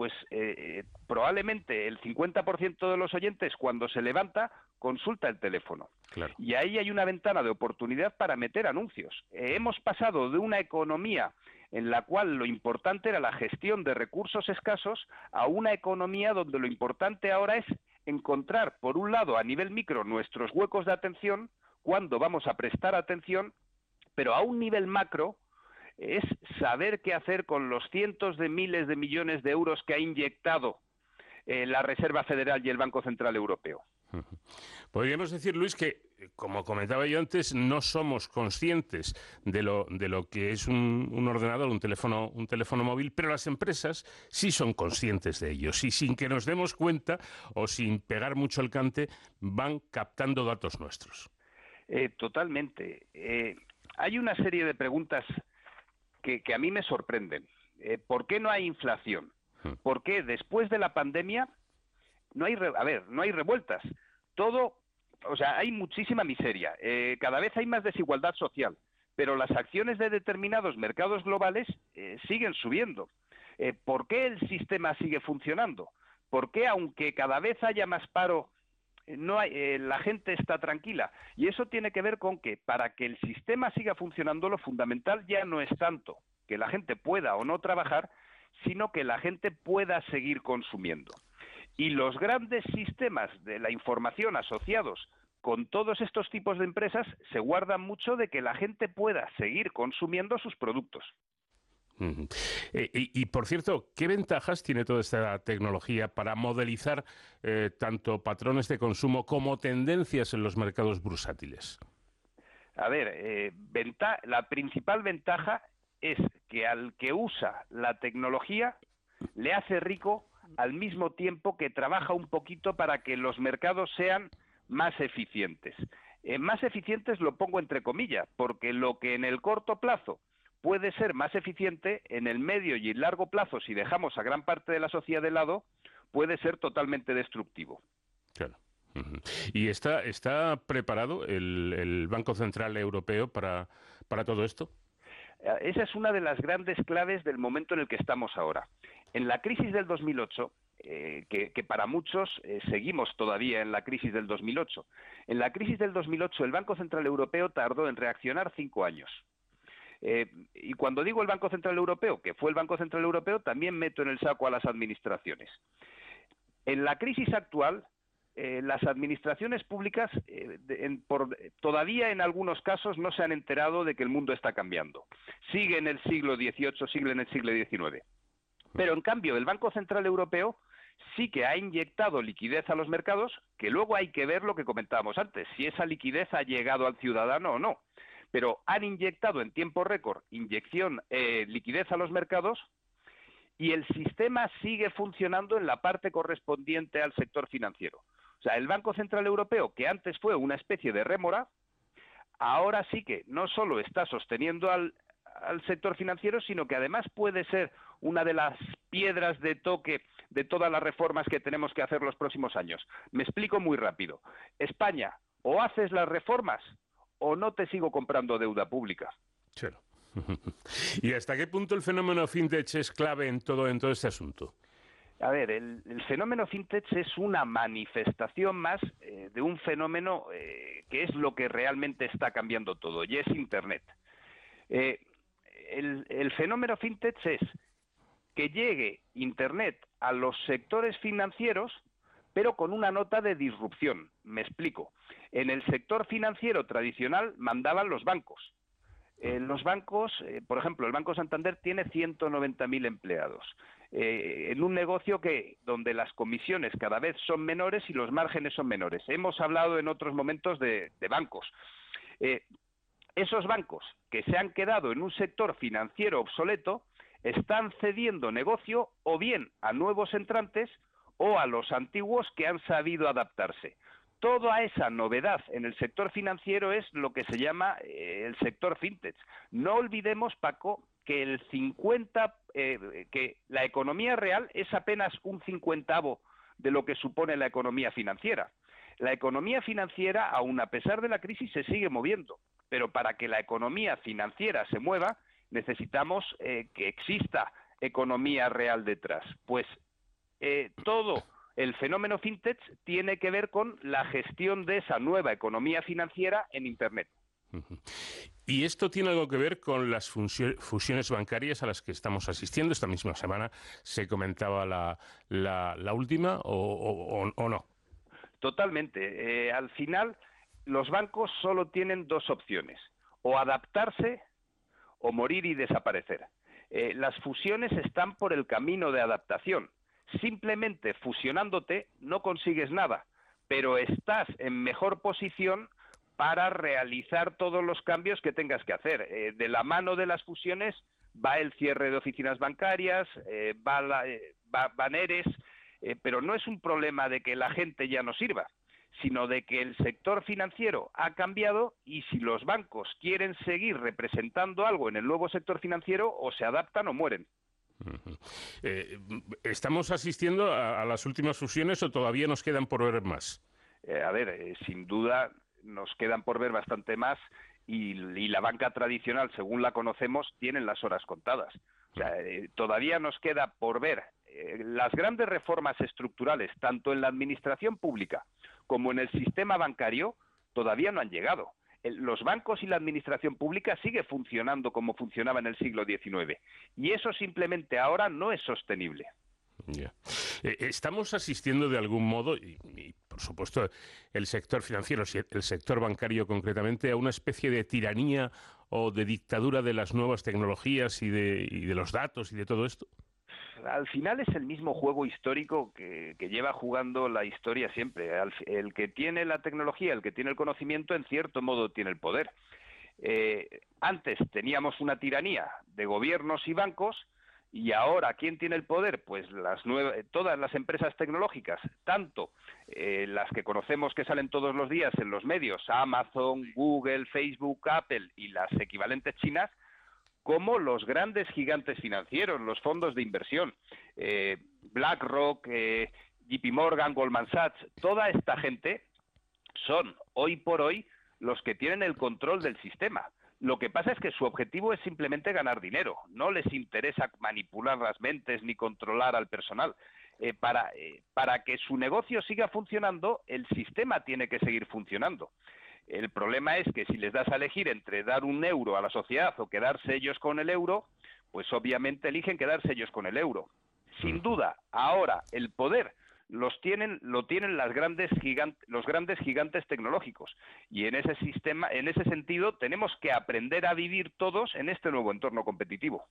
pues eh, probablemente el 50% de los oyentes cuando se levanta consulta el teléfono. Y ahí hay una ventana de oportunidad para meter anuncios. Eh, hemos pasado de una economía en la cual lo importante era la gestión de recursos escasos a una economía donde lo importante ahora es encontrar, por un lado, a nivel micro, nuestros huecos de atención, cuando vamos a prestar atención, pero a un nivel macro, es saber qué hacer con los cientos de miles de millones de euros que ha inyectado eh, la Reserva Federal y el Banco Central Europeo. (laughs) Podríamos decir, Luis, que, como comentaba yo antes, no somos conscientes de lo, de lo que es un, ordenador, un teléfono, un teléfono móvil, pero las empresas sí son conscientes de ello. Y sin que nos demos cuenta o sin pegar mucho el cante, van captando datos nuestros. Eh, totalmente. Eh, hay una serie de preguntas que, a mí me sorprenden. Eh, ¿Por qué no hay inflación? Hmm. ¿Por qué después de la pandemia no hay, a ver, no hay revueltas? Todo, o sea, hay muchísima miseria. Eh, cada vez hay más desigualdad social, pero las acciones de determinados mercados globales eh, siguen subiendo. ¿Por qué el sistema sigue funcionando? ¿Por qué, aunque cada vez haya más paro, no hay, la gente está tranquila. Y eso tiene que ver con que para que el sistema siga funcionando, lo fundamental ya no es tanto que la gente pueda o no trabajar, sino que la gente pueda seguir consumiendo. Y los grandes sistemas de la información asociados con todos estos tipos de empresas se guardan mucho de que la gente pueda seguir consumiendo sus productos. Eh, y, por cierto, ¿qué ventajas tiene toda esta tecnología para modelizar eh, tanto patrones de consumo como tendencias en los mercados bursátiles? A ver, eh, la principal ventaja es que al que usa la tecnología le hace rico al mismo tiempo que trabaja un poquito para que los mercados sean más eficientes. más eficientes lo pongo entre comillas, porque lo que en el corto plazo puede ser más eficiente en el medio y largo plazo, si dejamos a gran parte de la sociedad de lado, puede ser totalmente destructivo. Claro. ¿Y está, está preparado el, Banco Central Europeo para, para todo esto? Eh, esa es una de las grandes claves del momento en el que estamos ahora. En la crisis del 2008, eh, que, para muchos eh, seguimos todavía en la crisis del 2008, en la crisis del 2008 el Banco Central Europeo tardó en reaccionar cinco años. Eh, y cuando digo el Banco Central Europeo, que fue el Banco Central Europeo, también meto en el saco a las administraciones. En la crisis actual, eh, las administraciones públicas eh, todavía en algunos casos no se han enterado de que el mundo está cambiando. Sigue en el siglo XVIII, sigue en el siglo XIX. Pero en cambio, el Banco Central Europeo sí que ha inyectado liquidez a los mercados, que luego hay que ver lo que comentábamos antes, si esa liquidez ha llegado al ciudadano o no pero han inyectado en tiempo récord inyección, eh, liquidez a los mercados y el sistema sigue funcionando en la parte correspondiente al sector financiero. O sea, el Banco Central Europeo, que antes fue una especie de rémora, ahora sí que no solo está sosteniendo al, al sector financiero, sino que además puede ser una de las piedras de toque de todas las reformas que tenemos que hacer los próximos años. Me explico muy rápido. España, o haces las reformas o no te sigo comprando deuda pública. (laughs) ¿Y hasta qué punto el fenómeno fintech es clave en todo, en todo este asunto? A ver, el, fenómeno fintech es una manifestación más eh, de un fenómeno eh, que es lo que realmente está cambiando todo, y es Internet. Eh, el, fenómeno fintech es que llegue Internet a los sectores financieros, pero con una nota de disrupción. Me explico. En el sector financiero tradicional mandaban los bancos. En los bancos, eh, por ejemplo, el Banco Santander tiene 190.000 empleados. Eh, en un negocio que donde las comisiones cada vez son menores y los márgenes son menores. Hemos hablado en otros momentos de, bancos. Eh, esos bancos que se han quedado en un sector financiero obsoleto están cediendo negocio o bien a nuevos entrantes o a los antiguos que han sabido adaptarse. Toda esa novedad en el sector financiero es lo que se llama eh, el sector fintech. No olvidemos, Paco, que el 50, eh, que la economía real es apenas un cincuentavo de lo que supone la economía financiera. La economía financiera, aun a pesar de la crisis, se sigue moviendo pero para que la economía financiera se mueva necesitamos eh, que exista economía real detrás. Pues eh, todo el fenómeno fintech tiene que ver con la gestión de esa nueva economía financiera en Internet. Y esto tiene algo que ver con las fusiones bancarias a las que estamos asistiendo. Esta misma semana se comentaba la, última o, no. Totalmente. Eh, al final, los bancos solo tienen dos opciones, o adaptarse o morir y desaparecer. Eh, las fusiones están por el camino de adaptación. Simplemente fusionándote no consigues nada, pero estás en mejor posición para realizar todos los cambios que tengas que hacer. Eh, de la mano de las fusiones va el cierre de oficinas bancarias, eh, va, la, va, pero no es un problema de que la gente ya no sirva sino de que el sector financiero ha cambiado y si los bancos quieren seguir representando algo en el nuevo sector financiero, o se adaptan o mueren. Eh, ¿Estamos asistiendo a, las últimas fusiones o todavía nos quedan por ver más? Eh, a ver, eh, sin duda nos quedan por ver bastante más y, la banca tradicional, según la conocemos, tienen las horas contadas. O sea, todavía nos queda por ver las grandes reformas estructurales, tanto en la administración pública como en el sistema bancario, todavía no han llegado. Los bancos y la administración pública sigue funcionando como funcionaba en el siglo XIX. Y eso simplemente ahora no es sostenible. Eh, estamos asistiendo de algún modo, y, por supuesto el sector financiero, el sector bancario concretamente, a una especie de tiranía o de dictadura de las nuevas tecnologías y de los datos y de todo esto al final es el mismo juego histórico que, lleva jugando la historia siempre. el que tiene la tecnología, el que tiene el conocimiento, en cierto modo tiene el poder. Eh, antes teníamos una tiranía de gobiernos y bancos y ahora quién tiene el poder pues las todas las empresas tecnológicas tanto eh, las que conocemos que salen todos los días en los medios Amazon Google Facebook Apple y las equivalentes chinas como los grandes gigantes financieros, los fondos de inversión, eh, BlackRock, eh, JP Morgan, Goldman Sachs, toda esta gente son hoy por hoy los que tienen el control del sistema. Lo que pasa es que su objetivo es simplemente ganar dinero. No les interesa manipular las mentes ni controlar al personal. Eh, para, para que su negocio siga funcionando, el sistema tiene que seguir funcionando. El problema es que si les das a elegir entre dar un euro a la sociedad o quedarse ellos con el euro, pues obviamente eligen quedarse ellos con el euro. Sin duda, ahora el poder los tienen, lo tienen las grandes los grandes gigantes tecnológicos. Y en ese sistema, en ese sentido, tenemos que aprender a vivir todos en este nuevo entorno competitivo.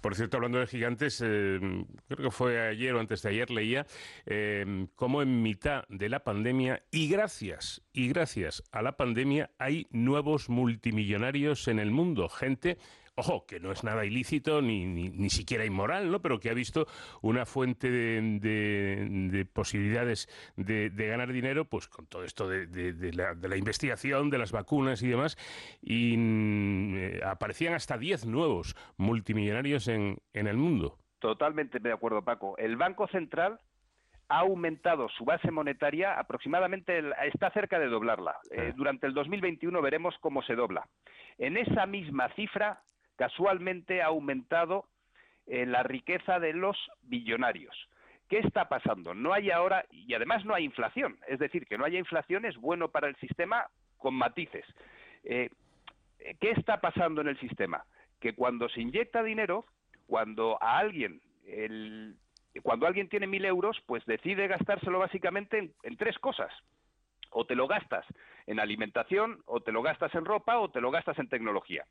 Por cierto, hablando de gigantes, eh, creo que fue ayer o antes de ayer leía eh, cómo en mitad de la pandemia y gracias y gracias a la pandemia hay nuevos multimillonarios en el mundo, gente ojo, que no es nada ilícito ni, ni, siquiera inmoral, ¿no? Pero que ha visto una fuente de, posibilidades de, ganar dinero, pues con todo esto de, la, investigación, de las vacunas y demás, y mm, eh, aparecían hasta 10 nuevos multimillonarios en, en el mundo. Totalmente de acuerdo, Paco. El Banco Central ha aumentado su base monetaria aproximadamente, está cerca de doblarla. Eh, durante el 2021 veremos cómo se dobla. En esa misma cifra casualmente ha aumentado eh, la riqueza de los billonarios. ¿Qué está pasando? No hay ahora, y además no hay inflación, es decir, que no haya inflación es bueno para el sistema con matices. Eh, ¿Qué está pasando en el sistema? Que cuando se inyecta dinero, cuando a alguien, cuando alguien tiene mil euros, pues decide gastárselo básicamente en tres cosas. O te lo gastas en alimentación, o te lo gastas en ropa, o te lo gastas en tecnología.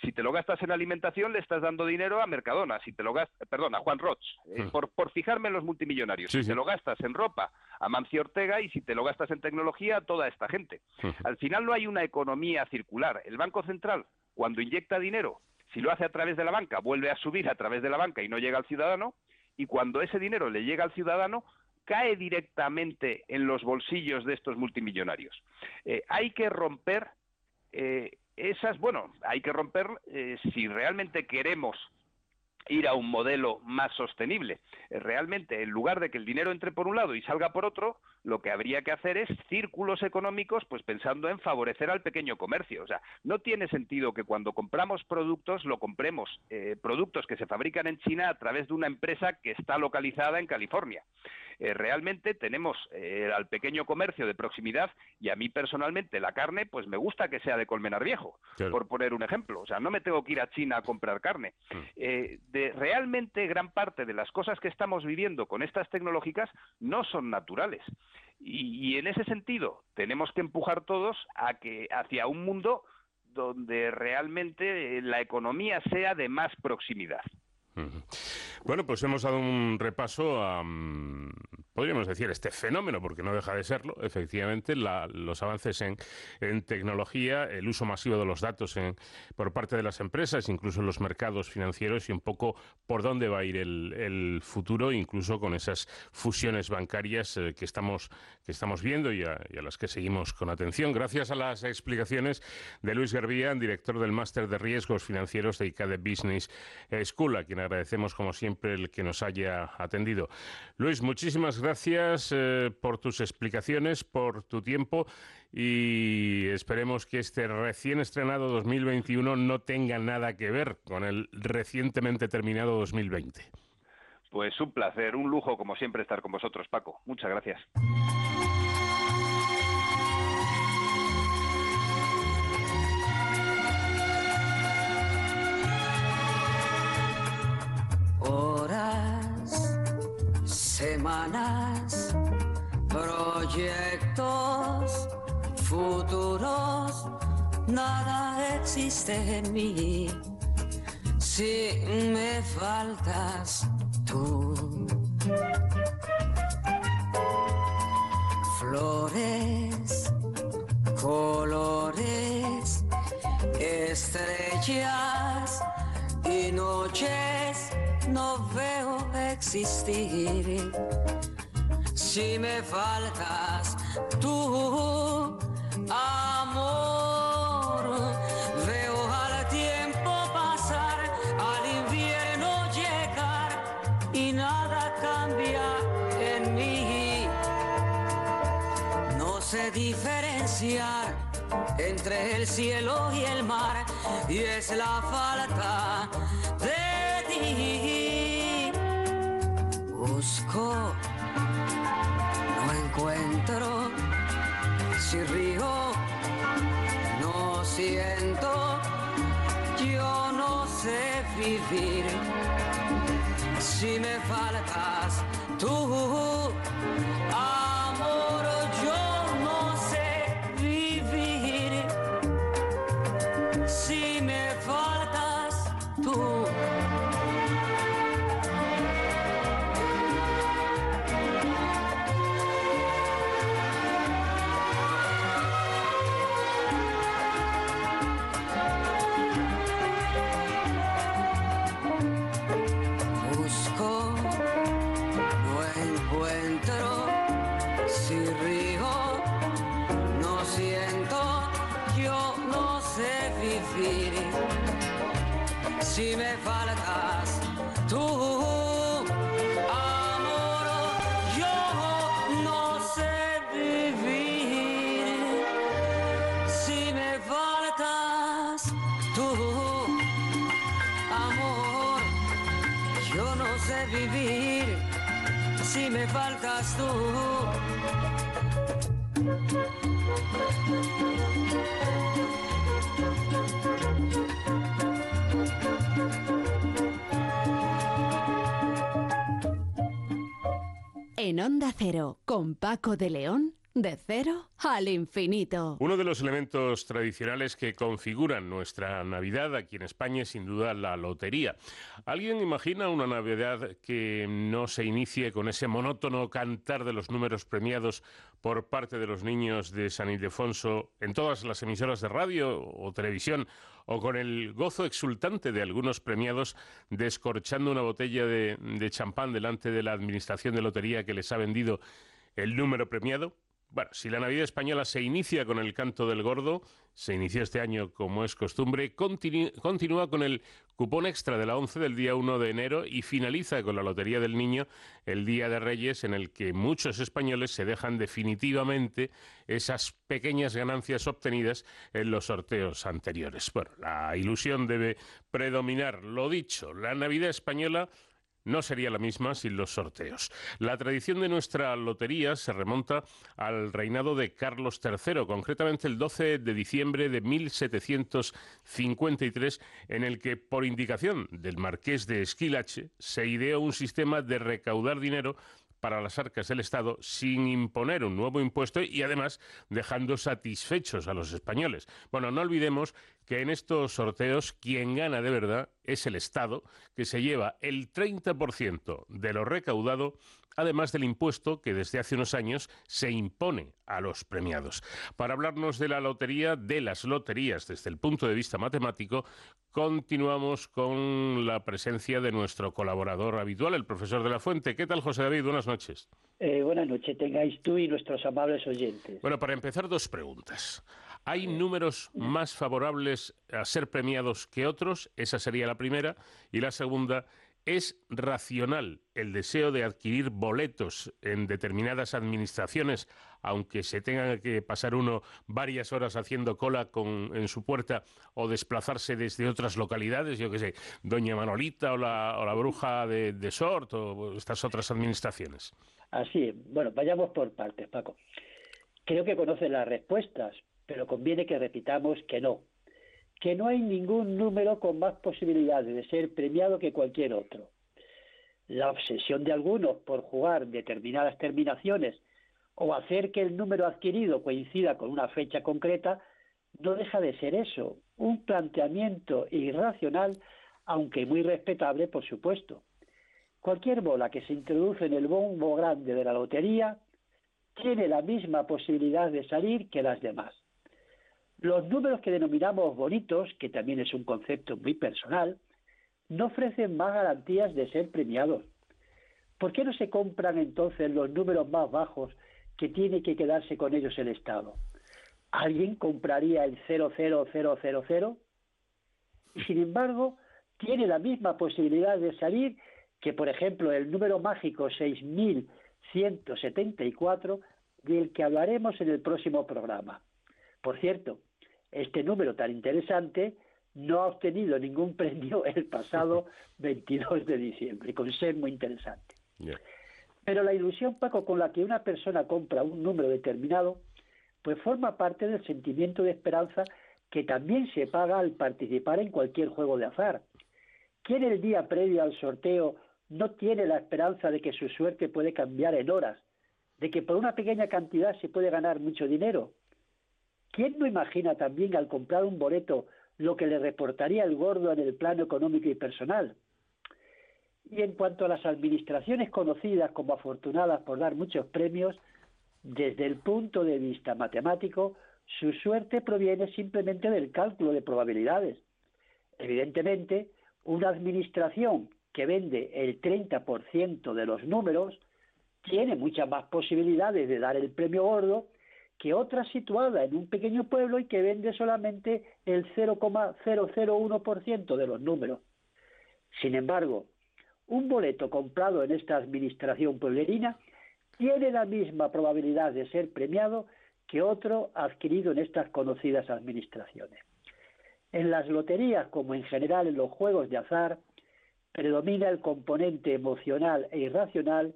Si te lo gastas en alimentación, le estás dando dinero a Mercadona. Si te lo gastas, perdón, a Juan Roch, eh, hmm. por, fijarme en los multimillonarios. si te lo gastas en ropa, a Mancio Ortega, y si te lo gastas en tecnología, a toda esta gente. Hmm. Al final no hay una economía circular. El Banco Central, cuando inyecta dinero, si lo hace a través de la banca, vuelve a subir a través de la banca y no llega al ciudadano. Y cuando ese dinero le llega al ciudadano, cae directamente en los bolsillos de estos multimillonarios. Eh, hay que romper eh, esas, bueno, hay que romper eh, si realmente queremos ir a un modelo más sostenible. Eh, realmente, en lugar de que el dinero entre por un lado y salga por otro, lo que habría que hacer es círculos económicos, pues pensando en favorecer al pequeño comercio. O sea, no tiene sentido que cuando compramos productos lo compremos eh, productos que se fabrican en China a través de una empresa que está localizada en California. Eh, realmente tenemos eh, al pequeño comercio de proximidad y a mí personalmente la carne, pues me gusta que sea de Colmenar Viejo, por poner un ejemplo. O sea, no me tengo que ir a China a comprar carne. Mm. De, realmente gran parte de las cosas que estamos viviendo con estas tecnológicas no son naturales. Y, en ese sentido tenemos que empujar todos a que hacia un mundo donde realmente la economía sea de más proximidad. Bueno, pues hemos dado un repaso a, mm, podríamos decir, este fenómeno, porque no deja de serlo, efectivamente, los avances en, tecnología, el uso masivo de los datos por parte de las empresas, incluso en los mercados financieros y un poco por dónde va a ir el, futuro, incluso con esas fusiones bancarias eh, que, estamos, que estamos viendo y a, las que seguimos con atención. Gracias a las explicaciones de Luis Garbía, director del Máster de Riesgos Financieros de ICADE Business School, a quien agradecemos como siempre el que nos haya atendido. Luis, muchísimas gracias eh, por tus explicaciones, por tu tiempo y esperemos que este recién estrenado 2021 no tenga nada que ver con el recientemente terminado 2020. Pues un placer, un lujo como siempre estar con vosotros, Paco. Muchas gracias. Semanas, proyectos futuros, nada existe en mí si me faltas tú. Flores, colores, estrellas y noches no veo existir. Si me faltas tú, amor, veo al tiempo pasar, al invierno llegar y nada cambia en mí. No sé diferenciar entre el cielo y el mar y es la falta de ti. Busco, no encuentro, si río, no siento, yo no sé vivir si me faltas tú. Amor, vivir si me faltas tú. En Onda Cero, con Paco de León, de cero al infinito. Uno de los elementos tradicionales que configuran nuestra Navidad aquí en España es sin duda la lotería. ¿Alguien imagina una Navidad que no se inicie con ese monótono cantar de los números premiados por parte de los niños de San Ildefonso en todas las emisoras de radio o televisión o con el gozo exultante de algunos premiados descorchando una botella de, champán delante de la administración de lotería que les ha vendido el número premiado? Bueno, si la Navidad española se inicia con el canto del gordo, se inició este año como es costumbre, continúa con el cupón extra de la 11 del día 1 de enero y finaliza con la Lotería del Niño el Día de Reyes en el que muchos españoles se dejan definitivamente esas pequeñas ganancias obtenidas en los sorteos anteriores. Bueno, la ilusión debe predominar. Lo dicho, la Navidad española no sería la misma sin los sorteos. La tradición de nuestra lotería se remonta al reinado de Carlos III, concretamente el 12 de diciembre de 1753, en el que, por indicación del marqués de Esquilache, se ideó un sistema de recaudar dinero para las arcas del Estado sin imponer un nuevo impuesto y además dejando satisfechos a los españoles. Bueno, no olvidemos que en estos sorteos quien gana de verdad es el Estado, que se lleva el 30% de lo recaudado, además del impuesto que desde hace unos años se impone a los premiados. Para hablarnos de la lotería, de las loterías desde el punto de vista matemático, continuamos con la presencia de nuestro colaborador habitual, el profesor de la Fuente. ¿Qué tal, José David? Buenas noches. Eh, buenas noches, tengáis tú y nuestros amables oyentes. Bueno, para empezar, dos preguntas. ¿Hay números más favorables a ser premiados que otros? Esa sería la primera. Y la segunda, ¿es racional el deseo de adquirir boletos en determinadas administraciones, aunque se tenga que pasar uno varias horas haciendo cola en su puerta o desplazarse desde otras localidades? Yo qué sé, Doña Manolita o la, Bruja de, de Sort o estas otras administraciones. Así. Bueno, vayamos por partes, Paco. Creo que conocen las respuestas, pero conviene que repitamos que no. Que no hay ningún número con más posibilidades de ser premiado que cualquier otro. La obsesión de algunos por jugar determinadas terminaciones o hacer que el número adquirido coincida con una fecha concreta no deja de ser eso, un planteamiento irracional, aunque muy respetable, por supuesto. Cualquier bola que se introduce en el bombo grande de la lotería tiene la misma posibilidad de salir que las demás. Los números que denominamos bonitos, que también es un concepto muy personal, no ofrecen más garantías de ser premiados. ¿Por qué no se compran entonces los números más bajos que tiene que quedarse con ellos el Estado? ¿Alguien compraría el 00000? Y sin embargo, tiene la misma posibilidad de salir que, por ejemplo, el número mágico 6174, del que hablaremos en el próximo programa. Por cierto, este número tan interesante no ha obtenido ningún (laughs) premio el pasado 22 de diciembre, con ser muy interesante. Pero la ilusión, Paco, con la que una persona compra un número determinado, pues forma parte del sentimiento de esperanza que también se paga al participar en cualquier juego de azar. ¿Quién el día previo al sorteo no tiene la esperanza de que su suerte puede cambiar en horas, de que por una pequeña cantidad se puede ganar mucho dinero? ¿Quién no imagina también al comprar un boleto lo que le reportaría el gordo en el plano económico y personal? Y en cuanto a las administraciones conocidas como afortunadas por dar muchos premios, desde el punto de vista matemático, su suerte proviene simplemente del cálculo de probabilidades. Evidentemente, una administración que vende el 30% de los números tiene muchas más posibilidades de dar el premio gordo que otra situada en un pequeño pueblo y que vende solamente el 0,001% de los números. Sin embargo, un boleto comprado en esta administración pueblerina tiene la misma probabilidad de ser premiado que otro adquirido en estas conocidas administraciones. En las loterías, como en general en los juegos de azar, predomina el componente emocional e irracional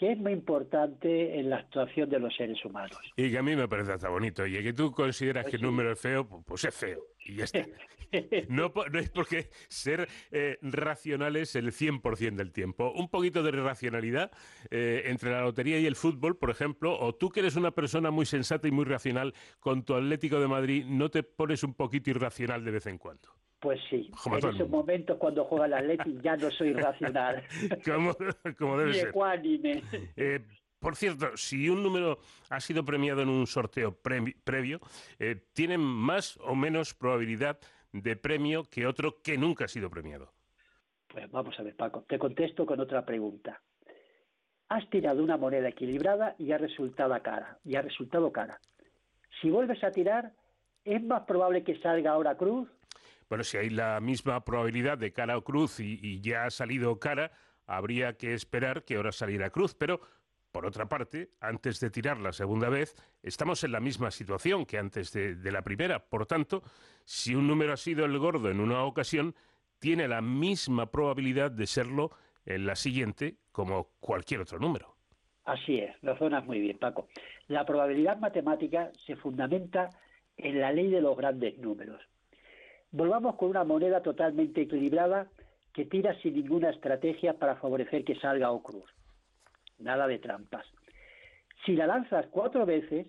que es muy importante en la actuación de los seres humanos. Y que a mí me parece hasta bonito. Y que tú consideras Pues que el sí. número es feo, pues es feo. Y ya está. (laughs) No, no es porque ser eh, racionales el 100% del tiempo. Un poquito de racionalidad eh, entre la lotería y el fútbol, por ejemplo, o tú que eres una persona muy sensata y muy racional, con tu Atlético de Madrid, ¿no te pones un poquito irracional de vez en cuando? Pues sí, Como en esos momentos cuando juega el Atleti ya no soy racional, (laughs) Como, como debe ser. ecuánime. Eh, por cierto, si un número ha sido premiado en un sorteo previ- previo, eh, tiene más o menos probabilidad de premio que otro que nunca ha sido premiado. Pues vamos a ver, Paco, te contesto con otra pregunta. Has tirado una moneda equilibrada y ha resultado cara, y ha resultado cara. Si vuelves a tirar, ¿es más probable que salga ahora cruz? Bueno, si hay la misma probabilidad de cara o cruz y, ya ha salido cara, habría que esperar que ahora saliera cruz. Pero, por otra parte, antes de tirar la segunda vez, estamos en la misma situación que antes de, de la primera. Por tanto, si un número ha sido el gordo en una ocasión, tiene la misma probabilidad de serlo en la siguiente como cualquier otro número. Así es, razonas muy bien, Paco. La probabilidad matemática se fundamenta en la ley de los grandes números. Volvamos con una moneda totalmente equilibrada que tira sin ninguna estrategia para favorecer que salga o cruz. Nada de trampas. Si la lanzas cuatro veces,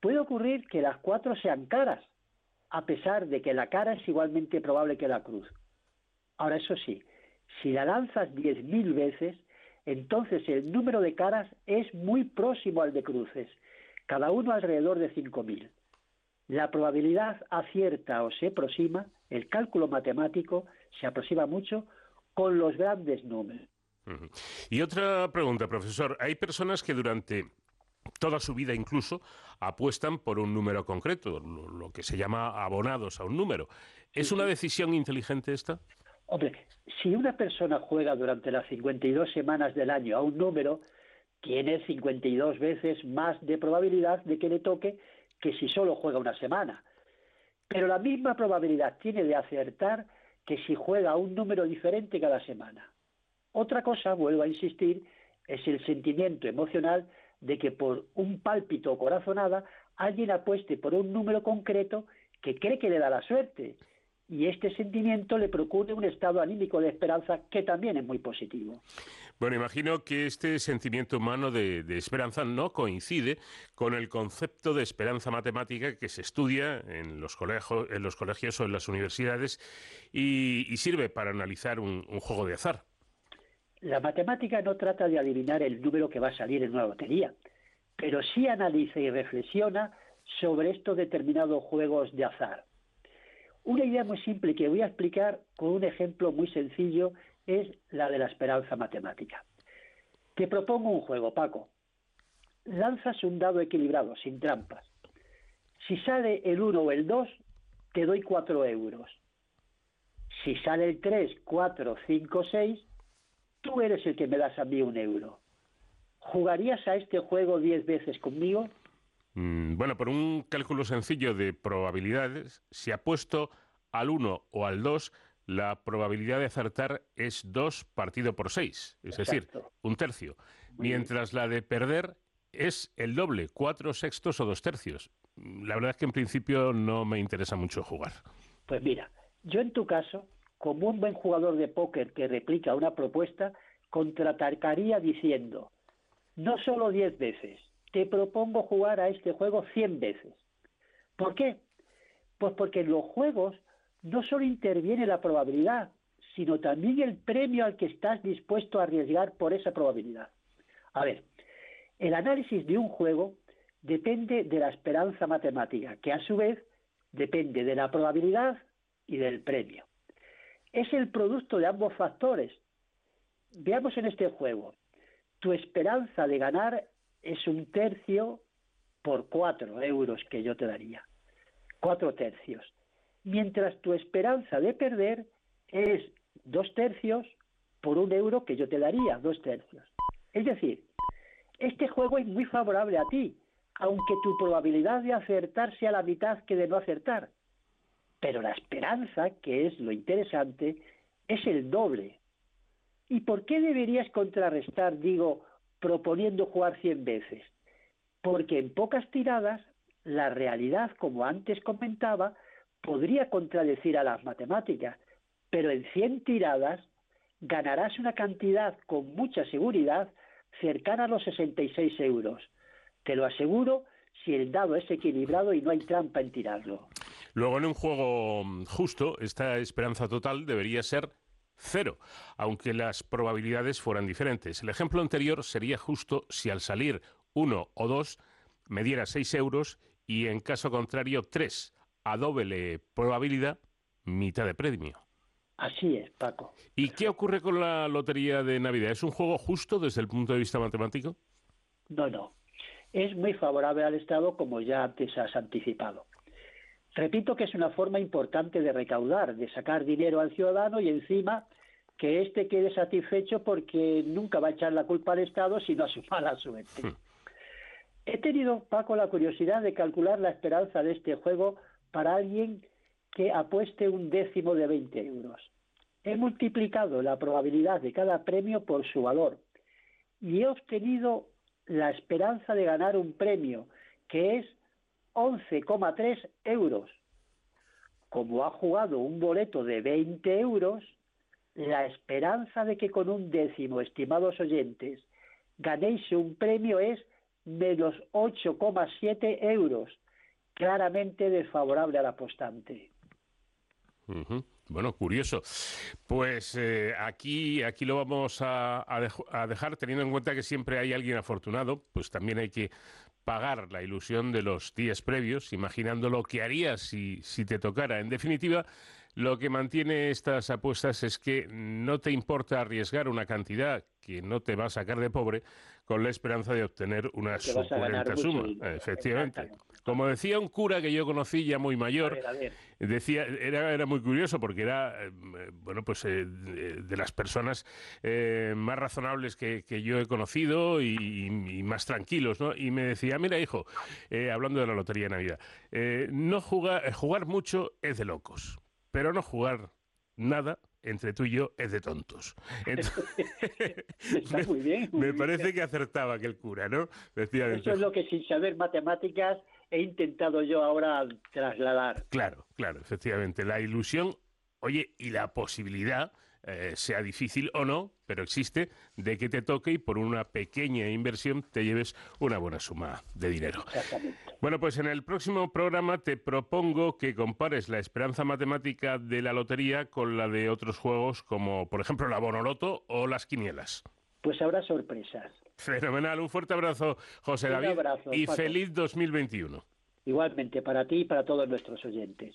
puede ocurrir que las cuatro sean caras, a pesar de que la cara es igualmente probable que la cruz. Ahora, eso sí, si la lanzas diez mil veces, entonces el número de caras es muy próximo al de cruces, cada uno alrededor de 5.000. La probabilidad acierta o se aproxima, el cálculo matemático se aproxima mucho con los grandes números. Y otra pregunta, profesor. Hay personas que durante toda su vida incluso apuestan por un número concreto, lo, lo que se llama abonados a un número. ¿Es una decisión inteligente esta? Hombre, si una persona juega durante las 52 semanas del año a un número, tiene 52 veces más de probabilidad de que le toque que si solo juega una semana. Pero la misma probabilidad tiene de acertar que si juega un número diferente cada semana. Otra cosa, vuelvo a insistir, es el sentimiento emocional de que por un pálpito o corazonada alguien apueste por un número concreto que cree que le da la suerte y este sentimiento le procure un estado anímico de esperanza que también es muy positivo. Bueno, imagino que este sentimiento humano de, de esperanza no coincide con el concepto de esperanza matemática que se estudia en los, colegios, en los colegios o en las universidades y, y sirve para analizar un, un juego de azar. La matemática no trata de adivinar el número que va a salir en una lotería, pero sí analiza y reflexiona sobre estos determinados juegos de azar. Una idea muy simple que voy a explicar con un ejemplo muy sencillo es la de la esperanza matemática. Te propongo un juego, Paco. Lanzas un dado equilibrado, sin trampas. Si sale el 1 o el 2, te doy 4 euros. Si sale el 3, 4, 5, 6, tú eres el que me das a mí un euro. ¿Jugarías a este juego 10 veces conmigo? Mm, Bueno, por un cálculo sencillo de probabilidades, si apuesto al 1 o al 2, la probabilidad de acertar es 2 partido por 6, es decir, un tercio. Mientras la de perder es el doble, 4 sextos o 2 tercios. La verdad es que en principio no me interesa mucho jugar. Pues mira, yo en tu caso como un buen jugador de póker que replica una propuesta, contraatacaría diciendo, no solo 10 veces, te propongo jugar a este juego 100 veces. ¿Por qué? Pues porque en los juegos no solo interviene la probabilidad, sino también el premio al que estás dispuesto a arriesgar por esa probabilidad. A ver, el análisis de un juego depende de la esperanza matemática, que a su vez depende de la probabilidad y del premio. Es el producto de ambos factores. Veamos en este juego. Tu esperanza de ganar es un tercio por cuatro euros que yo te daría. Cuatro tercios. Mientras tu esperanza de perder es dos tercios por un euro que yo te daría, dos tercios. Es decir, este juego es muy favorable a ti, aunque tu probabilidad de acertar sea la mitad que de no acertar. Pero la esperanza, que es lo interesante, es el doble. ¿Y por qué deberías contrarrestar, digo, proponiendo jugar 100 veces? Porque en pocas tiradas, la realidad, como antes comentaba, podría contradecir a las matemáticas, pero en 100 tiradas ganarás una cantidad con mucha seguridad cercana a los 66 euros. Te lo aseguro si el dado es equilibrado y no hay trampa en tirarlo. Luego, en un juego justo, esta esperanza total debería ser cero, aunque las probabilidades fueran diferentes. El ejemplo anterior sería justo si al salir uno o dos me diera 6 euros y en caso contrario 3 a doble probabilidad, mitad de premio. Así es, Paco. ¿Y qué ocurre con la Lotería de Navidad? ¿Es un juego justo desde el punto de vista matemático? No, no. Es muy favorable al Estado, como ya antes has anticipado. Repito que es una forma importante de recaudar, de sacar dinero al ciudadano y encima que éste quede satisfecho porque nunca va a echar la culpa al Estado sino a su (laughs) mala suerte. Hmm. He tenido, Paco, la curiosidad de calcular la esperanza de este juego para alguien que apueste un décimo de 20 euros. He multiplicado la probabilidad de cada premio por su valor y he obtenido la esperanza de ganar un premio que es 11,3 euros. Como ha jugado un boleto de 20 euros, la esperanza de que con un décimo, estimados oyentes, ganéis un premio es menos 8,7 euros, claramente desfavorable al apostante. Bueno, curioso. Pues eh, aquí, aquí lo vamos a, dejar, teniendo en cuenta que siempre hay alguien afortunado, pues también hay que pagar la ilusión de los días previos, imaginando lo que harías si, si te tocara. En definitiva, lo que mantiene estas apuestas es que no te importa arriesgar una cantidad que no te va a sacar de pobre con la esperanza de obtener una suculenta suma. Efectivamente. Como decía un cura que yo conocí ya muy mayor, decía era, era muy curioso porque era eh, bueno pues eh, de, las personas eh, más razonables que, yo he conocido y, más tranquilos, ¿no? Y me decía, mira hijo, hablando de la lotería de Navidad, no jugar, jugar mucho es de locos, pero no jugar nada entre tú y yo es de tontos. (laughs) Está (laughs) muy bien. me parece que acertaba aquel cura, ¿no? Decía Eso es lo que sin saber matemáticas he intentado yo ahora trasladar. Claro, claro, efectivamente. La ilusión, oye, y la posibilidad eh, sea difícil o no, pero existe, de que te toque y por una pequeña inversión te lleves una buena suma de dinero. Bueno, pues en el próximo programa te propongo que compares la esperanza matemática de la lotería con la de otros juegos como, por ejemplo, la Bonoloto o las quinielas. Pues habrá sorpresas. Fenomenal, un fuerte abrazo, José David. y feliz 2021. Igualmente, para ti y para todos nuestros oyentes.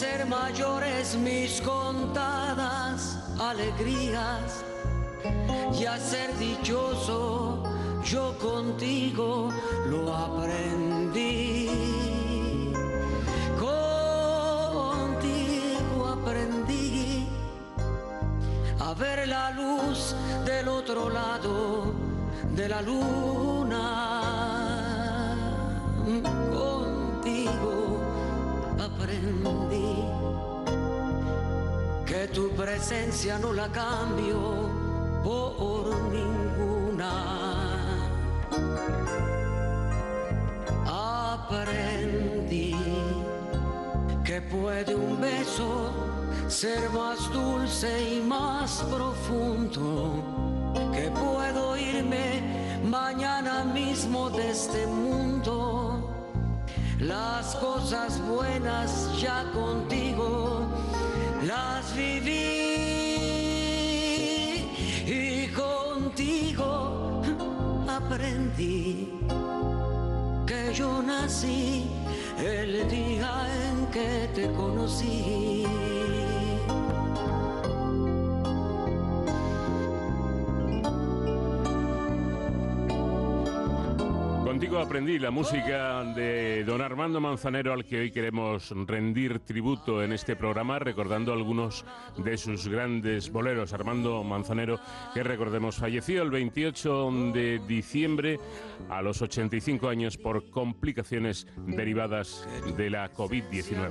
hacer mayores mis contadas alegrías y a ser dichoso yo contigo lo aprendí. Contigo aprendí a ver la luz del otro lado de la luna. Aprendí que tu presencia no la cambio por ninguna. Aprendí que puede un beso ser más dulce y más profundo, que puedo irme mañana mismo de este mundo. Las cosas buenas ya contigo las viví y contigo aprendí que yo nací el día en que te conocí. Aprendí la música de don Armando Manzanero al que hoy queremos rendir tributo en este programa recordando algunos de sus grandes boleros. Armando Manzanero que recordemos falleció el 28 de diciembre a los 85 años por complicaciones derivadas de la COVID-19.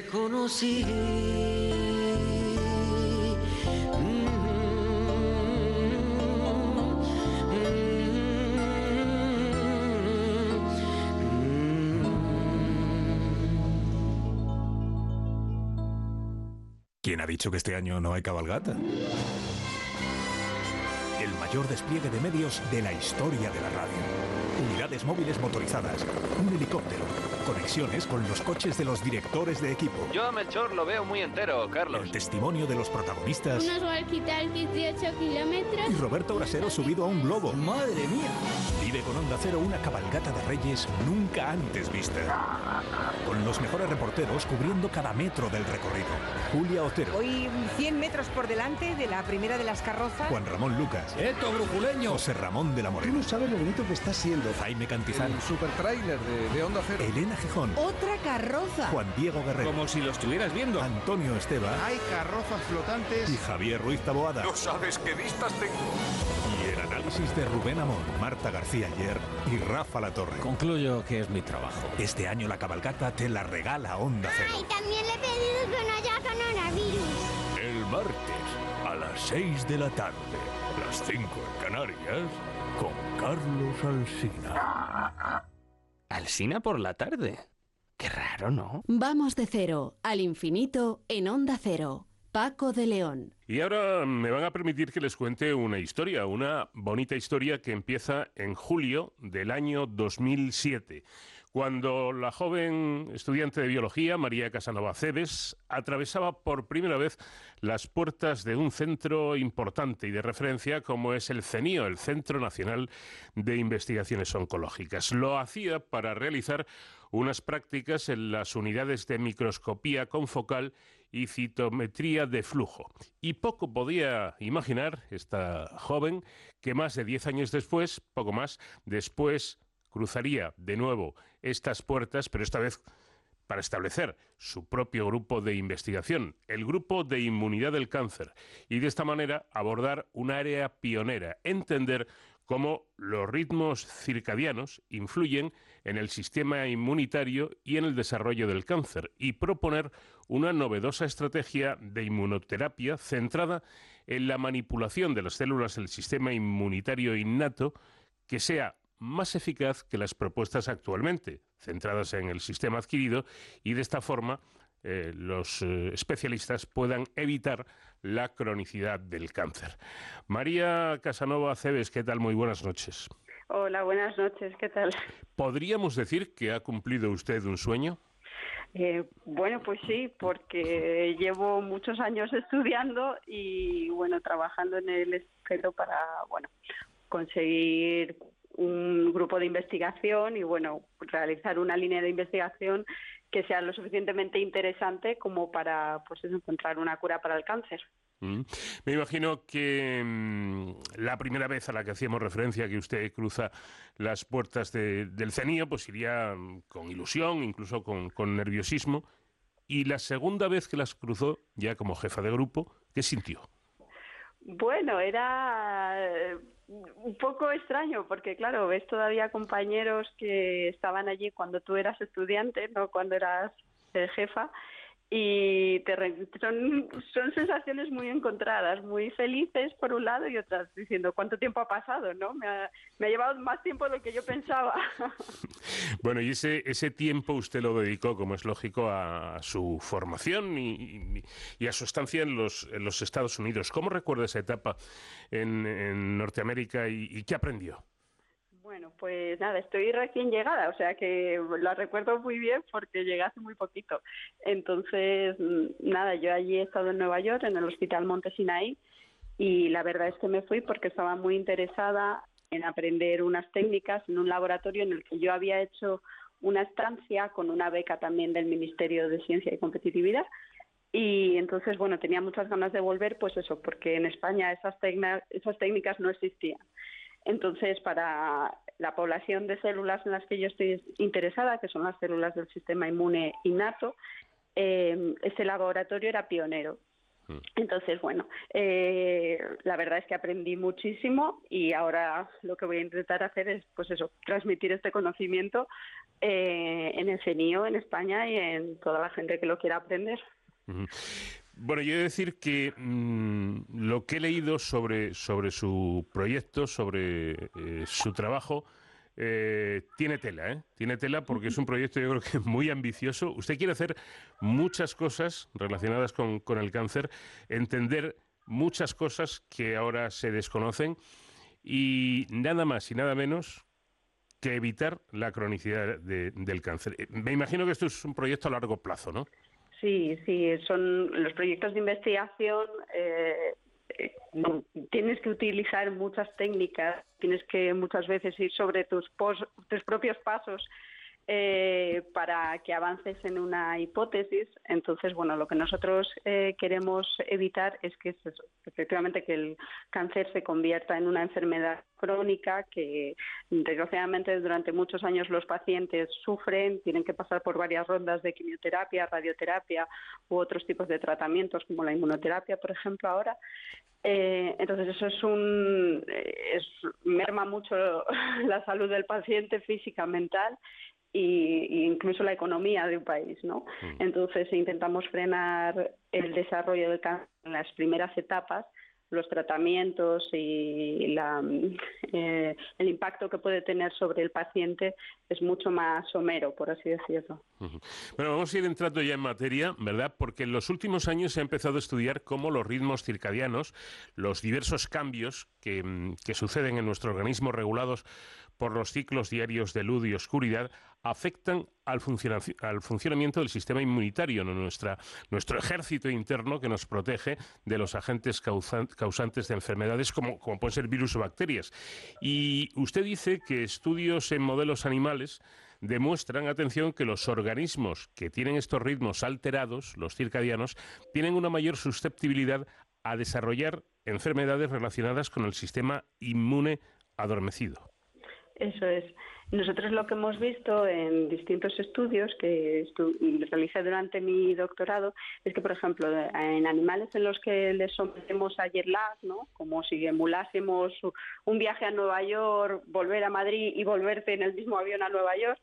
conocí. ¿Quién ha dicho que este año no hay cabalgata? El mayor despliegue de medios de la historia de la radio. Unidades móviles motorizadas, un helicóptero, conexiones con los coches de los directores de equipo. Yo a Melchor lo veo muy entero, Carlos. El testimonio de los protagonistas Unos walkie-talkies de 8 kilómetros. y Roberto Brasero subido a un globo. Madre mía. Vive con Onda Cero una cabalgata de reyes nunca antes vista. Con los mejores reporteros cubriendo cada metro del recorrido. Julia Otero, Hoy 100 metros por delante de la primera de las carrozas. Juan Ramón Lucas, ¡Esto, brujuleño! José Ramón de la Tú Morena, no sabes lo bonito que está siendo. Jaime Cantizano, El super trailer de, de Onda Cero. Elena Gijón, Otra carroza. Juan Diego Guerrero, Como si lo estuvieras viendo. Antonio Esteba Hay carrozas flotantes. y Javier Ruiz Taboada. sabes qué vistas tengo. Y el análisis de Rubén Amón, Marta García Ayer y Rafa La Torre. Concluyo que es mi trabajo. Este año la cabalgata te la regala Onda Cero. Ay, también le he pedido que no haya coronavirus. El martes a las 6 de la tarde, las 5 en Canarias, Carlos Alsina. Alsina por la tarde. Qué raro, ¿no? Vamos de cero al infinito en Onda Cero. Paco de León. Y ahora me van a permitir que les cuente una historia, una bonita historia que empieza en julio del año 2007, cuando la joven estudiante de biología, María Casanova Cebes, atravesaba por primera vez las puertas de un centro importante y de referencia como es el CENIO, el Centro Nacional de Investigaciones Oncológicas. Lo hacía para realizar unas prácticas en las unidades de microscopía confocal y citometría de flujo. Y poco podía imaginar esta joven que más de 10 años después, poco más, después cruzaría de nuevo estas puertas, pero esta vez para establecer su propio grupo de investigación, el grupo de inmunidad del cáncer, y de esta manera abordar un área pionera, entender cómo los ritmos circadianos influyen en el sistema inmunitario y en el desarrollo del cáncer y proponer una novedosa estrategia de inmunoterapia centrada en la manipulación de las células del sistema inmunitario innato que sea más eficaz que las propuestas actualmente, centradas en el sistema adquirido y de esta forma eh, los eh, especialistas puedan evitar la cronicidad del cáncer. María Casanova Cebes, ¿qué tal? Muy buenas noches. Hola, buenas noches, ¿qué tal? ¿Podríamos decir que ha cumplido usted un sueño? Eh, bueno, pues sí, porque llevo muchos años (laughs) estudiando y bueno, trabajando en el esfero para, bueno, conseguir un grupo de investigación y bueno, realizar una línea de investigación que sea lo suficientemente interesante como para pues encontrar una cura para el cáncer. Mm. Me imagino que mm, la primera vez a la que hacíamos referencia, que usted cruza las puertas del CENIO, pues iría mm, con ilusión, incluso con, con nerviosismo. Y la segunda vez que las cruzó, ya como jefa de grupo, ¿qué sintió? Bueno, era un poco extraño porque claro ves todavía compañeros que estaban allí cuando tú eras estudiante no cuando eras eh, jefa y te son, son sensaciones muy encontradas, muy felices por un lado y otras diciendo cuánto tiempo ha pasado, ¿no? Me ha, me ha llevado más tiempo de lo que yo pensaba. (laughs) bueno, y ese, ese tiempo usted lo dedicó, como es lógico, a, su formación y, y, a su estancia en los, en los Estados Unidos. ¿Cómo recuerda esa etapa en, en Norteamérica y qué aprendió? Bueno, pues nada, estoy recién llegada, o sea que lo recuerdo muy bien porque llegué hace muy poquito. Entonces, nada, yo allí he estado en Nueva York, en el Hospital Monte Sinai, y la verdad es que me fui porque estaba muy interesada en aprender unas técnicas en un laboratorio en el que yo había hecho una estancia con una beca también del Ministerio de Ciencia y Competitividad. Y entonces, bueno, tenía muchas ganas de volver, pues eso, porque en España esas, esas técnicas no existían. Entonces, para la población de células en las que yo estoy interesada, que son las células del sistema inmune innato, eh, ese laboratorio era pionero. Mm. Entonces, bueno, eh, la verdad es que aprendí muchísimo y ahora lo que voy a intentar hacer es, pues eso, transmitir este conocimiento eh, en el CENIO, en España y en toda la gente que lo quiera aprender. Bueno, yo he de decir que mm, lo que he leído sobre, sobre su proyecto, sobre eh, su trabajo, eh, tiene tela, ¿eh? Tiene tela porque es un proyecto yo creo que (laughs) muy ambicioso. Usted quiere hacer muchas cosas relacionadas con, con el cáncer, entender muchas cosas que ahora se desconocen y nada más y nada menos que evitar la cronicidad del cáncer. Eh, me imagino que esto es un proyecto a largo plazo, ¿no? Sí, sí, son los proyectos de investigación. Eh, eh, tienes que utilizar muchas técnicas, tienes que muchas veces ir sobre tus, tus propios pasos eh, para que avances en una hipótesis. Entonces, bueno, lo que nosotros eh, queremos evitar es que efectivamente que el cáncer se convierta en una enfermedad crónica que desgraciadamente durante muchos años los pacientes sufren, tienen que pasar por varias rondas de quimioterapia, radioterapia u otros tipos de tratamientos como la inmunoterapia, por ejemplo, ahora. Eh, entonces eso es un es, merma mucho (laughs) la salud del paciente física, mental y, incluso la economía de un país, ¿no? Mm. Entonces intentamos frenar el desarrollo del cáncer en las primeras etapas los tratamientos y la, eh, el impacto que puede tener sobre el paciente es mucho más somero, por así decirlo. Bueno, vamos a ir entrando ya en materia, ¿verdad? Porque en los últimos años se ha empezado a estudiar cómo los ritmos circadianos, los diversos cambios que, mm, que suceden en nuestro organismo regulados por los ciclos diarios de luz y oscuridad afectan al, funcionamiento del sistema inmunitario, nuestro ejército interno que nos protege de los agentes causantes de enfermedades como, como pueden ser virus o bacterias. Y usted dice que estudios en modelos animales demuestran, atención, que los organismos que tienen estos ritmos alterados, los circadianos, tienen una mayor susceptibilidad a desarrollar enfermedades relacionadas con el sistema inmune adormecido. Eso es. Nosotros lo que hemos visto en distintos estudios que realicé durante mi doctorado es que, por ejemplo, en animales en los que les sometemos a jet ¿no? como si emulásemos un viaje a Nueva York, volver a Madrid y volverte en el mismo avión a Nueva York,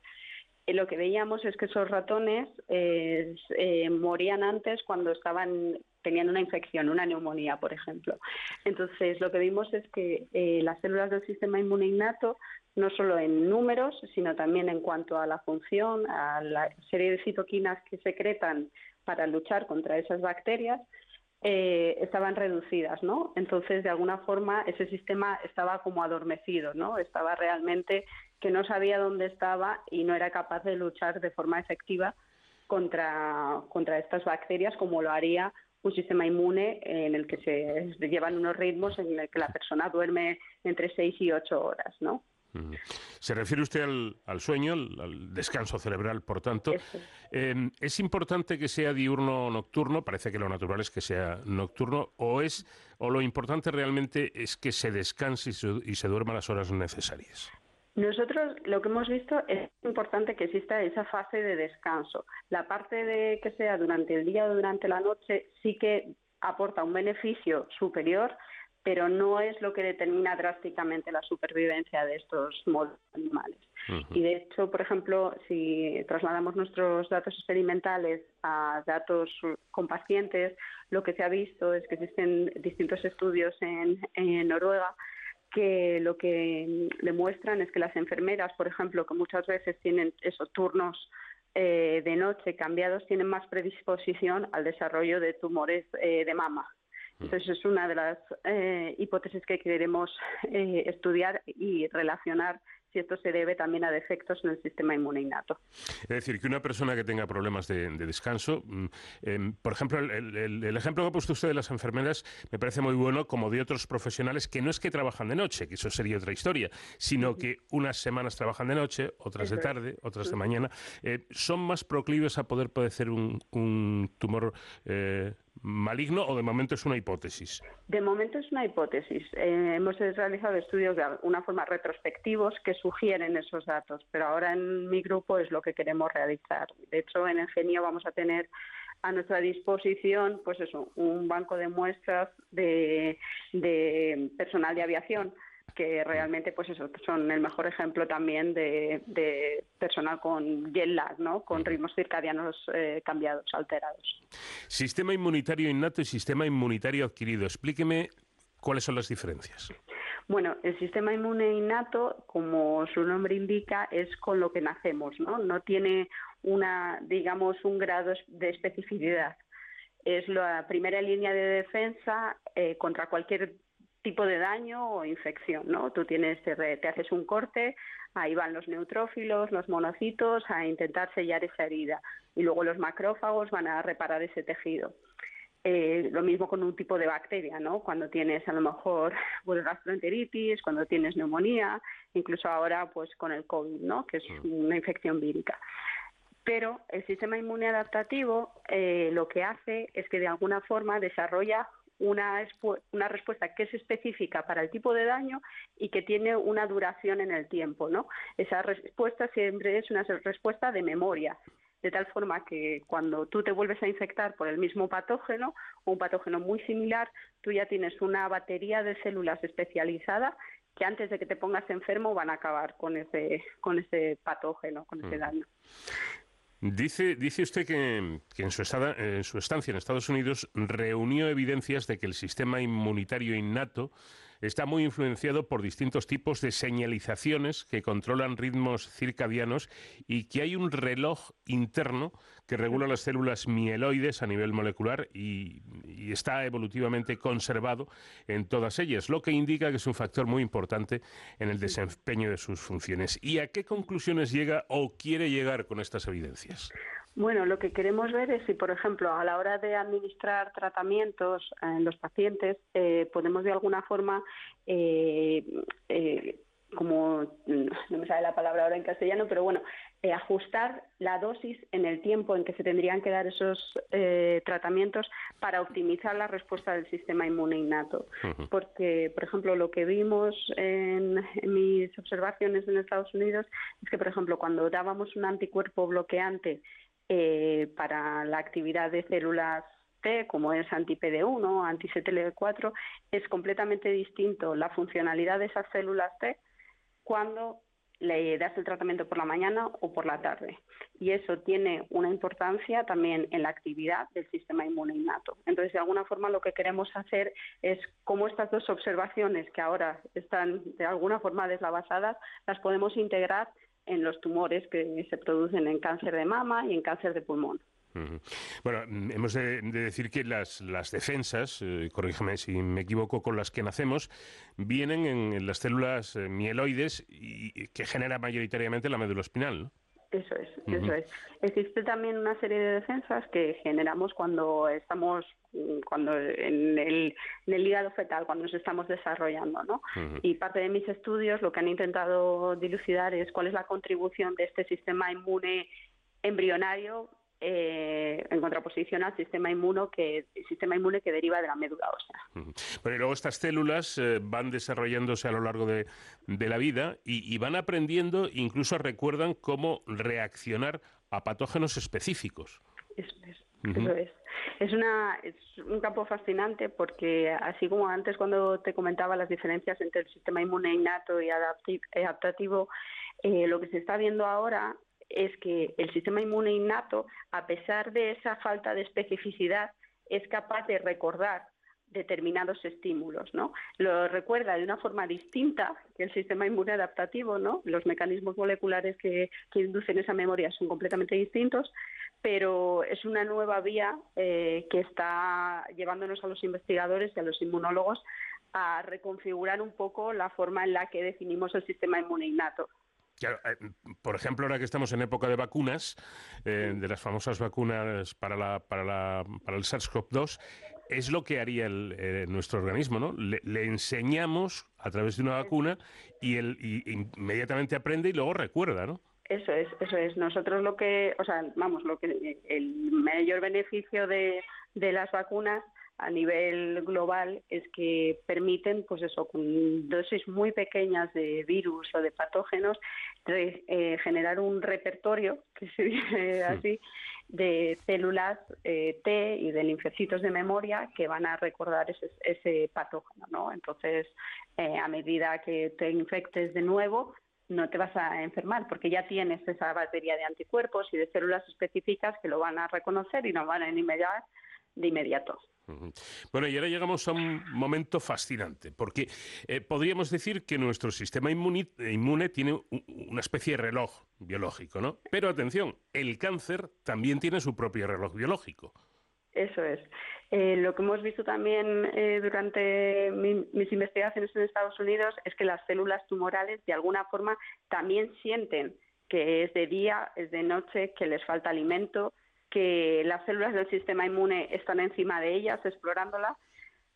eh, lo que veíamos es que esos ratones eh, eh, morían antes cuando estaban tenían una infección, una neumonía, por ejemplo. Entonces, lo que vimos es que las células del sistema inmune innato no solo en números, sino también en cuanto a la función, a la serie de citoquinas que secretan para luchar contra esas bacterias, eh, estaban reducidas, ¿no? Entonces, de alguna forma, ese sistema estaba como adormecido, ¿no? Estaba realmente que no sabía dónde estaba y no era capaz de luchar de forma efectiva contra, contra estas bacterias como lo haría un sistema inmune en el que se llevan unos ritmos en el que la persona duerme entre seis y ocho horas, ¿no? Se refiere usted al, sueño, al, descanso cerebral, por tanto. Em, ¿Es importante que sea diurno o nocturno? Parece que lo natural es que sea nocturno. ¿O, es, o lo importante realmente es que se descanse y se, y se duerma las horas necesarias? Nosotros lo que hemos visto es importante que exista esa fase de descanso. La parte de que sea durante el día o durante la noche sí que aporta un beneficio superior pero no es lo que determina drásticamente la supervivencia de estos animales. Y de hecho, por ejemplo, si trasladamos nuestros datos experimentales a datos con pacientes, lo que se ha visto es que existen distintos estudios en, Noruega que lo que demuestran es que las enfermeras, por ejemplo, que muchas veces tienen esos turnos eh, de noche cambiados, tienen más predisposición al desarrollo de tumores eh, de mama. Entonces es una de las eh, hipótesis que queremos estudiar y relacionar si esto se debe también a defectos en el sistema inmune innato. Es decir, que una persona que tenga problemas de, descanso, mm, em, por ejemplo, el, ejemplo que ha puesto usted de las enfermeras me parece muy bueno, como de otros profesionales que no es que trabajan de noche, que eso sería otra historia, sino que unas semanas trabajan de noche, otras de tarde, otras de mañana, eh, son más proclives a poder padecer un, un tumor maligno o de momento es una hipótesis? De momento es una hipótesis. Eh, hemos realizado estudios de alguna forma retrospectivos que sugieren esos datos, pero ahora en mi grupo es lo que queremos realizar. De hecho, en Engenio vamos a tener a nuestra disposición pues eso, un banco de muestras de personal de aviación que realmente pues eso son el mejor ejemplo también de, personal con jet lag, ¿no? con ritmos circadianos eh, cambiados, alterados. Sistema inmunitario innato y sistema inmunitario adquirido. Explíqueme cuáles son las diferencias. Bueno, el sistema inmune innato, como su nombre indica, es con lo que nacemos, ¿no? No tiene una, digamos, un grado de especificidad. Es la primera línea de defensa eh, contra cualquier tipo de daño o infección, ¿no? Tú tienes, te, haces un corte, ahí van los neutrófilos, los monocitos a intentar sellar esa herida y luego los macrófagos van a reparar ese tejido. Eh, lo mismo con un tipo de bacteria, ¿no? Cuando tienes a lo mejor (laughs) pues, gastroenteritis, cuando tienes neumonía, incluso ahora pues con el COVID, ¿no? Que es una infección vírica. Pero el sistema inmune adaptativo eh, lo que hace es que de alguna forma desarrolla una, una respuesta que es específica para el tipo de daño y que tiene una duración en el tiempo, ¿no? Esa respuesta siempre es una respuesta de memoria, de tal forma que cuando tú te vuelves a infectar por el mismo patógeno o un patógeno muy similar, tú ya tienes una batería de células especializada que antes de que te pongas enfermo van a acabar con ese, con ese patógeno, con ese mm. daño. Dice, dice usted que, en, su en su estancia en Estados Unidos reunió evidencias de que el sistema inmunitario innato está muy influenciado por distintos tipos de señalizaciones que controlan ritmos circadianos y que hay un reloj interno que regula las células mieloides a nivel molecular y, está evolutivamente conservado en todas ellas, lo que indica que es un factor muy importante en el desempeño de sus funciones. ¿Y a qué conclusiones llega o quiere llegar con estas evidencias? Bueno, lo que queremos ver es si, por ejemplo, a la hora de administrar tratamientos en los pacientes, eh, podemos de alguna forma, eh, eh, como no me sale la palabra ahora en castellano, pero bueno, eh, ajustar la dosis en el tiempo en que se tendrían que dar esos eh, tratamientos para optimizar la respuesta del sistema inmune innato. Porque, por ejemplo, lo que vimos en, en mis observaciones en Estados Unidos es que, por ejemplo, cuando dábamos un anticuerpo bloqueante eh, para la actividad de células T, como es anti-PD1, anti-CTLA4, es completamente distinto la funcionalidad de esas células T cuando le das el tratamiento por la mañana o por la tarde. Y eso tiene una importancia también en la actividad del sistema inmune innato. Entonces, de alguna forma, lo que queremos hacer es cómo estas dos observaciones que ahora están de alguna forma deslavazadas, las podemos integrar en los tumores que se producen en cáncer de mama y en cáncer de pulmón. Bueno, mm, hemos de, decir que las, las defensas, eh, si me equivoco, con las que nacemos, vienen en, las células eh, mieloides y, que genera mayoritariamente la médula espinal, ¿no? Eso es, eso es. Existe también una serie de defensas que generamos cuando estamos, mm, cuando en el, en el hígado fetal, cuando nos estamos desarrollando, ¿no? Y parte de mis estudios lo que han intentado dilucidar es cuál es la contribución de este sistema inmune embrionario eh, en contraposición al sistema inmuno que sistema inmune que deriva de la médula ósea. Pero luego estas células eh, van desarrollándose a lo largo de, la vida y, van aprendiendo, incluso recuerdan cómo reaccionar a patógenos específicos. Eso es. Eso es. Es, una, es un campo fascinante porque, así como antes cuando te comentaba las diferencias entre el sistema inmune innato y adaptativo, eh, lo que se está viendo ahora es que el sistema inmune innato, a pesar de esa falta de especificidad, es capaz de recordar determinados estímulos, ¿no? Lo recuerda de una forma distinta que el sistema inmune adaptativo, ¿no? Los mecanismos moleculares que, inducen esa memoria son completamente distintos, pero es una nueva vía eh, que está llevándonos a los investigadores y a los inmunólogos a reconfigurar un poco la forma en la que definimos el sistema inmune innato. Eh, por ejemplo, ahora que estamos en época de vacunas, eh, de las famosas vacunas para, la, para, la, para el SARS-CoV-2, es lo que haría el, eh, nuestro organismo, ¿no? Le, enseñamos a través de una vacuna y, él inmediatamente aprende y luego recuerda, ¿no? Eso es, eso es. Nosotros lo que, o sea, vamos, lo que el mayor beneficio de, de las vacunas a nivel global es que permiten, pues eso, con dosis muy pequeñas de virus o de patógenos, eh, generar un repertorio, que se dice así, de células eh, T y de linfocitos de memoria que van a recordar ese, ese patógeno, ¿no? Entonces, eh, a medida que te infectes de nuevo, no te vas a enfermar porque ya tienes esa batería de anticuerpos y de células específicas que lo van a reconocer y no van a inmediato de inmediato. Bueno, y ahora llegamos a un momento fascinante, porque eh, podríamos decir que nuestro sistema inmune, tiene una especie de reloj biológico, ¿no? Pero atención, el cáncer también tiene su propio reloj biológico. Eso es. Eh, lo que hemos visto también eh, durante mis investigaciones en Estados Unidos es que las células tumorales de alguna forma también sienten que es de día, es de noche, que les falta alimento, que las células del sistema inmune están encima de ellas, explorándola.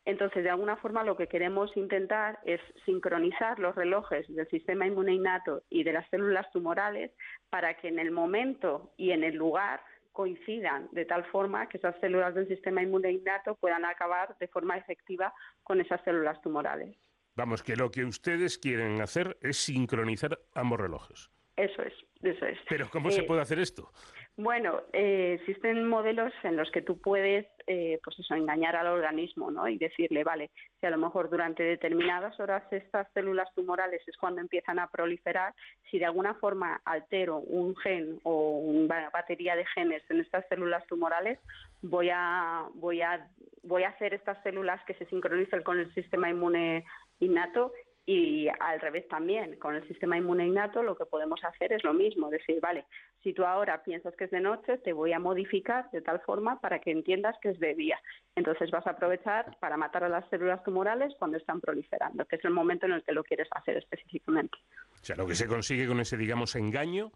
Entonces, de alguna forma, lo que queremos intentar es sincronizar los relojes del sistema inmune innato y de las células tumorales para que en el momento y en el lugar coincidan de tal forma que esas células del sistema inmune innato puedan acabar de forma efectiva con esas células tumorales. Vamos, que lo que ustedes quieren hacer es sincronizar ambos relojes. Eso es, eso es. Pero ¿cómo se eh, puede hacer esto? Bueno, eh, existen modelos en los que tú puedes, eh, pues eso, engañar al organismo, ¿no? Y decirle, vale, si a lo mejor durante determinadas horas estas células tumorales es cuando empiezan a proliferar, si de alguna forma altero un gen o una batería de genes en estas células tumorales, voy a, voy a, voy a hacer estas células que se sincronicen con el sistema inmune innato y al revés también, con el sistema inmune innato lo que podemos hacer es lo mismo, decir, vale, si tú ahora piensas que es de noche, te voy a modificar de tal forma para que entiendas que es de día. Entonces vas a aprovechar para matar a las células tumorales cuando están proliferando, que es el momento en el que lo quieres hacer específicamente. O sea, lo que se consigue con ese, digamos, engaño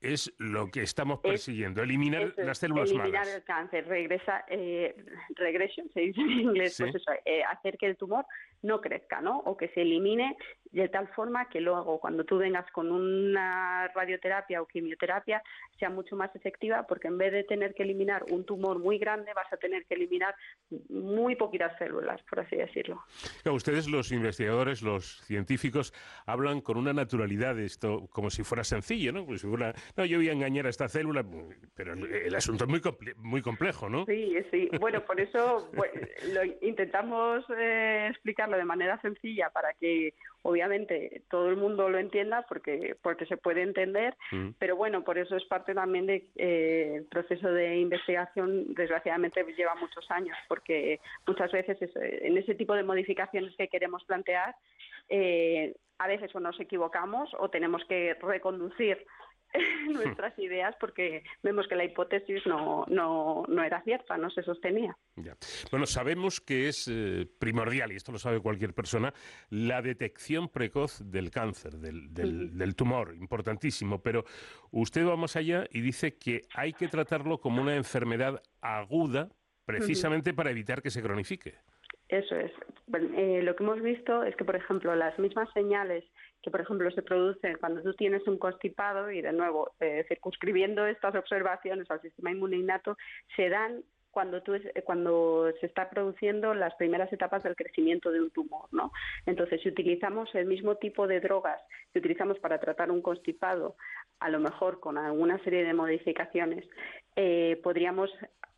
es lo que estamos Es- persiguiendo, eliminar es, las células eliminar malas. el cáncer, regresa, eh, regression, se dice en inglés, Sí. pues eso, eh, hacer que el tumor no crezca, ¿no? O que se elimine de tal forma que luego cuando tú vengas con una radioterapia o quimioterapia sea mucho más efectiva porque en vez de tener que eliminar un tumor muy grande vas a tener que eliminar muy poquitas células, por así decirlo. Ustedes, los investigadores, los científicos, hablan con una naturalidad de esto, como si fuera sencillo, ¿no? Como si fuera, no, yo voy a engañar a esta célula, pero el, asunto es muy, comple- muy complejo, ¿no? Sí, sí. Bueno, por eso (laughs) pues, lo intentamos eh, explicarlo de manera sencilla para que obviamente todo el mundo lo entienda porque porque se puede entender, Mm. pero bueno, por eso es parte también del proceso de investigación, desgraciadamente lleva muchos años, porque muchas veces es- en ese tipo de modificaciones que queremos plantear, eh, a veces o nos equivocamos o tenemos que reconducir (laughs) nuestras ideas porque vemos que la hipótesis no, no, no era cierta, no se sostenía. Ya. Bueno, sabemos que es eh, primordial, y esto lo sabe cualquier persona, la detección precoz del cáncer, del, del- del tumor, importantísimo. Pero usted va más allá y dice que hay que tratarlo como una enfermedad aguda, precisamente para evitar que se cronifique. Eso es. Bueno, eh, lo que hemos visto es que, por ejemplo, las mismas señales que, por ejemplo, se producen cuando tú tienes un constipado y, de nuevo, eh, circunscribiendo estas observaciones al sistema inmune innato, se dan cuando, tú cuando se está produciendo las primeras etapas del crecimiento de un tumor, ¿no? Entonces, si utilizamos el mismo tipo de drogas que utilizamos para tratar un constipado, a lo mejor con alguna serie de modificaciones, eh, podríamos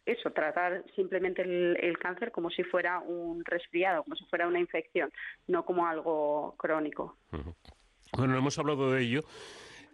eso, tratar simplemente el cáncer como si fuera un resfriado, como si fuera una infección, no como algo crónico. Bueno, no hemos hablado de ello,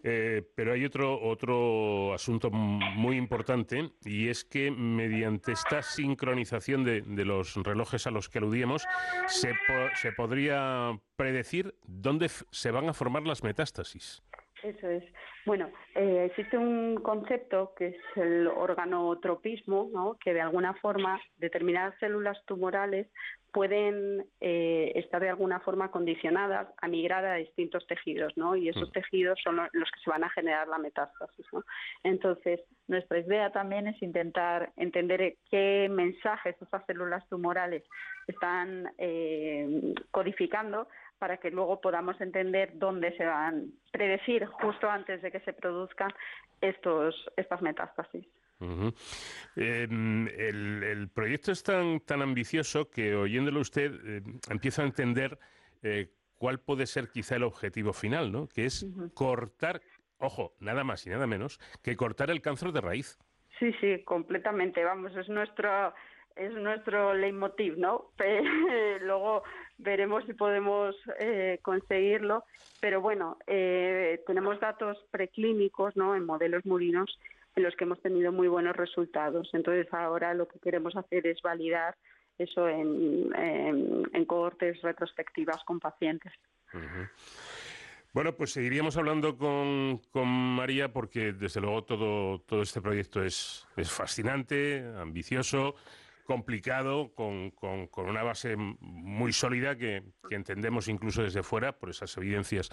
eh, pero hay otro, otro asunto muy importante y es que mediante esta sincronización de, de los relojes a los que aludíamos, se, se podría predecir dónde se van a formar las metástasis. Eso es. Bueno, eh, existe un concepto que es el organotropismo, ¿no? que de alguna forma determinadas células tumorales pueden eh, estar de alguna forma condicionadas a migrar a distintos tejidos, ¿no? Y esos tejidos son lo- los que se van a generar la metástasis, ¿no? Entonces, nuestra idea también es intentar entender qué mensajes esas células tumorales están eh, codificando para que luego podamos entender dónde se van, predecir justo antes de que se produzcan estos, estas metástasis. Eh, el, el proyecto es tan, tan ambicioso que oyéndolo usted eh, empiezo a entender eh, cuál puede ser quizá el objetivo final, ¿no? Que es cortar, ojo, nada más y nada menos, que cortar el cáncer de raíz. Sí, sí, completamente. Vamos, es nuestro es nuestro leitmotiv, ¿no? (laughs) Pe- Luego veremos si podemos eh, conseguirlo, pero bueno, eh, tenemos datos preclínicos, ¿no? En modelos murinos en los que hemos tenido muy buenos resultados. Entonces ahora lo que queremos hacer es validar eso en, en, en cohortes retrospectivas con pacientes. Bueno, pues seguiríamos hablando con, con María porque desde luego todo, todo este proyecto es, es fascinante, ambicioso, complicado, con, con- una base muy sólida que, entendemos incluso desde fuera por esas evidencias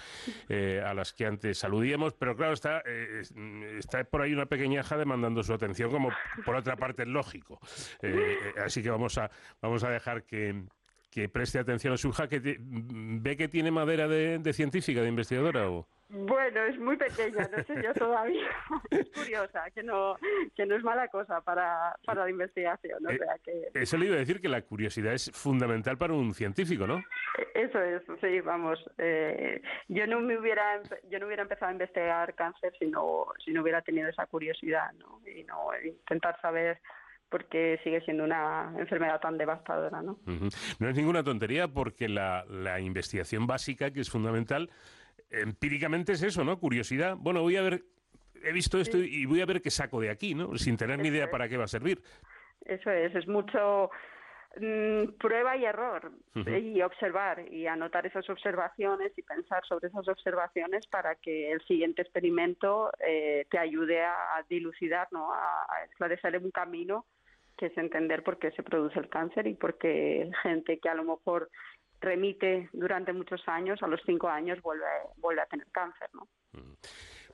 eh, a las que antes aludíamos, pero claro, está, eh, es- está por ahí una pequeñaja demandando su atención, como por otra parte es lógico. Eh, así que vamos a, vamos a dejar que, que preste atención a su hija, que ve que tiene madera de, de científica, de investigadora. O... Bueno, es muy pequeña, no sé yo todavía. (laughs) Es curiosa, que no, que no es mala cosa para, para la investigación. O Eh, sea que Eso le iba a decir que la curiosidad es fundamental para un científico, ¿no? eso es, sí, vamos. eh, yo no me hubiera, yo no hubiera empezado a investigar cáncer si no, si no hubiera tenido esa curiosidad, ¿no? Y no intentar saber por qué sigue siendo una enfermedad tan devastadora, ¿no? No es ninguna tontería porque la, la investigación básica, que es fundamental, empíricamente es eso, ¿no? Curiosidad. Bueno, voy a ver, he visto esto y voy a ver qué saco de aquí, ¿no? Sin tener ni idea para qué va a servir. Eso es, es mucho mm, prueba y error Ujú. y observar y anotar esas observaciones y pensar sobre esas observaciones para que el siguiente experimento eh, te ayude a, dilucidar, ¿no? a, a esclarecer un camino que es entender por qué se produce el cáncer y por qué gente que a lo mejor remite durante muchos años, a los cinco años vuelve, vuelve a tener cáncer, ¿no?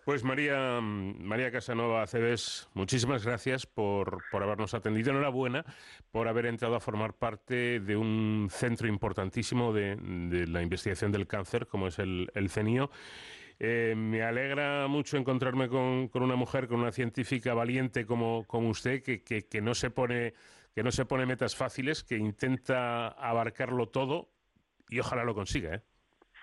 Pues María, María Casanova Cebes, muchísimas gracias por, por habernos atendido. Enhorabuena por haber entrado a formar parte de un centro importantísimo de, la investigación del cáncer, como es el CENIO. Eh, me alegra mucho encontrarme con, una mujer, con una científica valiente como, usted, que, no se pone, que no se pone metas fáciles, que intenta abarcarlo todo y ojalá lo consiga. ¿eh?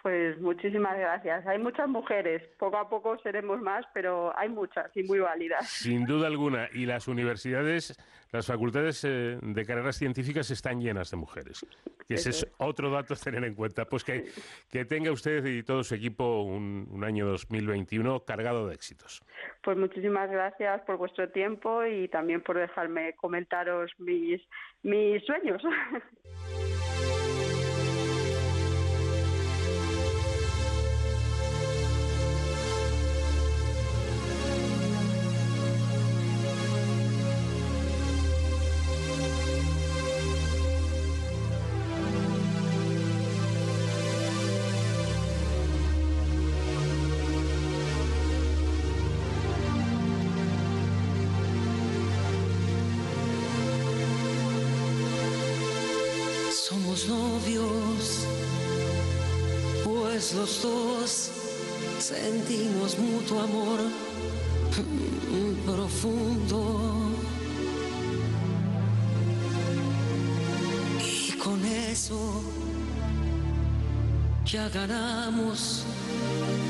Pues muchísimas gracias. Hay muchas mujeres, poco a poco seremos más, pero hay muchas y muy válidas. Sin duda alguna. Y las universidades, las facultades eh, de carreras científicas están llenas de mujeres. Ese es otro dato a tener en cuenta. Pues que, que tenga usted y todo su equipo un, un año 2021 cargado de éxitos. Pues muchísimas gracias por vuestro tiempo y también por dejarme comentaros mis, mis sueños. (laughs) mutuo amor profundo. Y con eso ya ganamos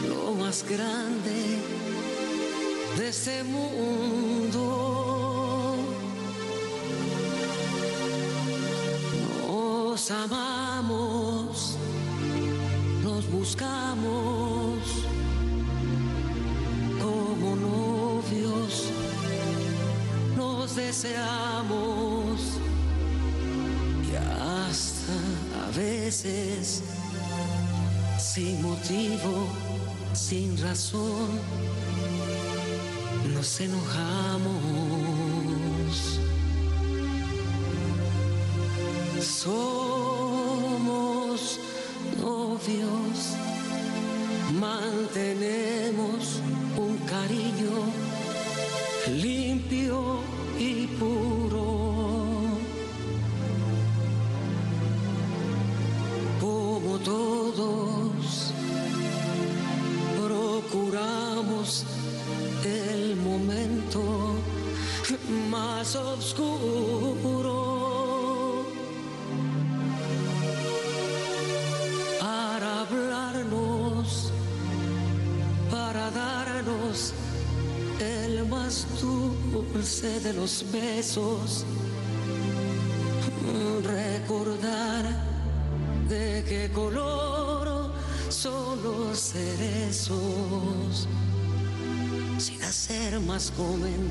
lo más grande de este mundo. Nos amamos, nos buscamos deseamos y hasta a veces sin motivo, sin razón, nos enojamos. Somos novios, mantenemos un cariño limpio de los besos, recordar de qué color son los cerezos, sin hacer más comentarios,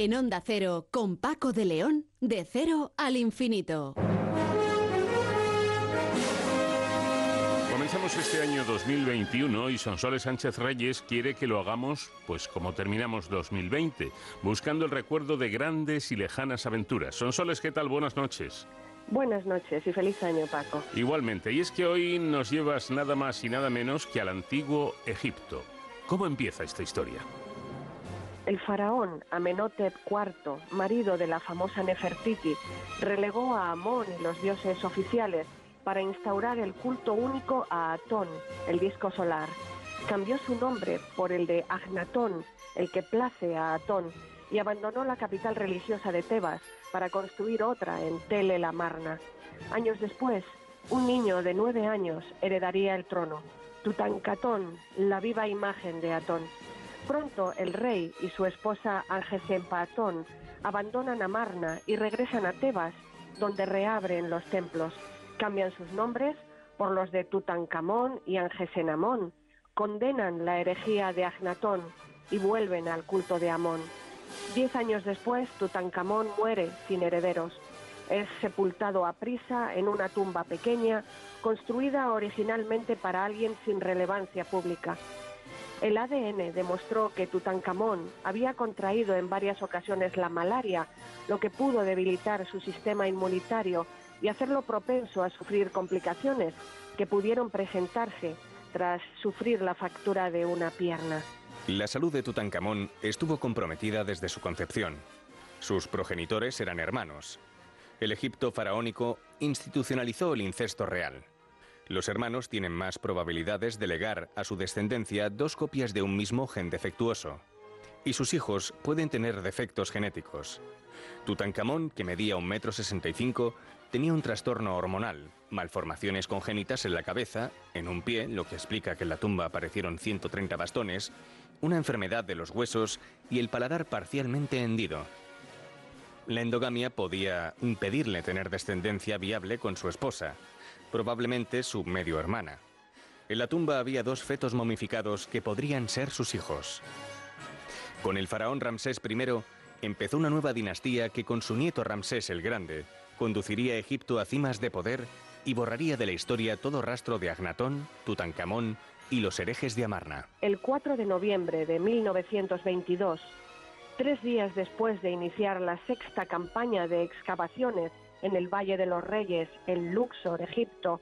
En Onda Cero, con Paco de León, de cero al infinito. Comenzamos este año 2021 y Sonsoles Sánchez Reyes quiere que lo hagamos, pues como terminamos 2020, buscando el recuerdo de grandes y lejanas aventuras. Sonsoles, ¿qué tal? Buenas noches. Buenas noches y feliz año, Paco. Igualmente, y es que hoy nos llevas nada más y nada menos que al antiguo Egipto. ¿Cómo empieza esta historia? El faraón Amenhotep IV, marido de la famosa Nefertiti, relegó a Amón y los dioses oficiales para instaurar el culto único a Atón, el disco solar. Cambió su nombre por el de Agnatón, el que place a Atón, y abandonó la capital religiosa de Tebas para construir otra en Tel el Amarna. Años después, un niño de nueve años heredaría el trono, Tutankatón, la viva imagen de Atón. Pronto el rey y su esposa Angesenpatón abandonan Amarna y regresan a Tebas, donde reabren los templos. Cambian sus nombres por los de Tutankamón y Angesenamón, condenan la herejía de Agnatón y vuelven al culto de Amón. Diez años después, Tutankamón muere sin herederos. Es sepultado a prisa en una tumba pequeña, construida originalmente para alguien sin relevancia pública. El ADN demostró que Tutankamón había contraído en varias ocasiones la malaria, lo que pudo debilitar su sistema inmunitario y hacerlo propenso a sufrir complicaciones que pudieron presentarse tras sufrir la fractura de una pierna. La salud de Tutankamón estuvo comprometida desde su concepción. Sus progenitores eran hermanos. El Egipto faraónico institucionalizó el incesto real. Los hermanos tienen más probabilidades de legar a su descendencia dos copias de un mismo gen defectuoso. Y sus hijos pueden tener defectos genéticos. Tutankamón, que medía un metro sesenta y cinco, tenía un trastorno hormonal, malformaciones congénitas en la cabeza, en un pie, lo que explica que en la tumba aparecieron 130 bastones, una enfermedad de los huesos y el paladar parcialmente hendido. La endogamia podía impedirle tener descendencia viable con su esposa, probablemente su medio hermana. En la tumba había dos fetos momificados que podrían ser sus hijos. Con el faraón Ramsés I empezó una nueva dinastía que con su nieto Ramsés el Grande conduciría a Egipto a cimas de poder y borraría de la historia todo rastro de Agnatón, Tutankamón y los herejes de Amarna. El 4 de noviembre de 1922, tres días después de iniciar la sexta campaña de excavaciones en el Valle de los Reyes, en Luxor, Egipto,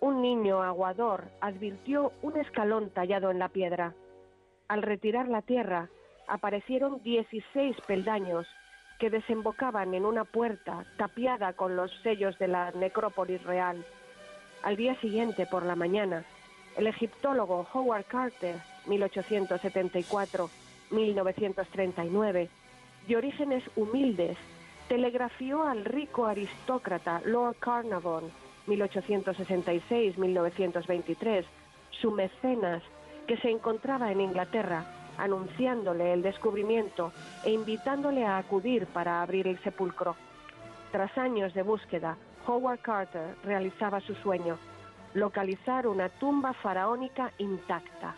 un niño aguador advirtió un escalón tallado en la piedra. Al retirar la tierra, aparecieron 16 peldaños que desembocaban en una puerta tapiada con los sellos de la necrópolis real. Al día siguiente, por la mañana, el egiptólogo Howard Carter, 1874-1939, de orígenes humildes, telegrafió al rico aristócrata Lord Carnarvon, 1866-1923, su mecenas, que se encontraba en Inglaterra, anunciándole el descubrimiento e invitándole a acudir para abrir el sepulcro. Tras años de búsqueda, Howard Carter realizaba su sueño, localizar una tumba faraónica intacta.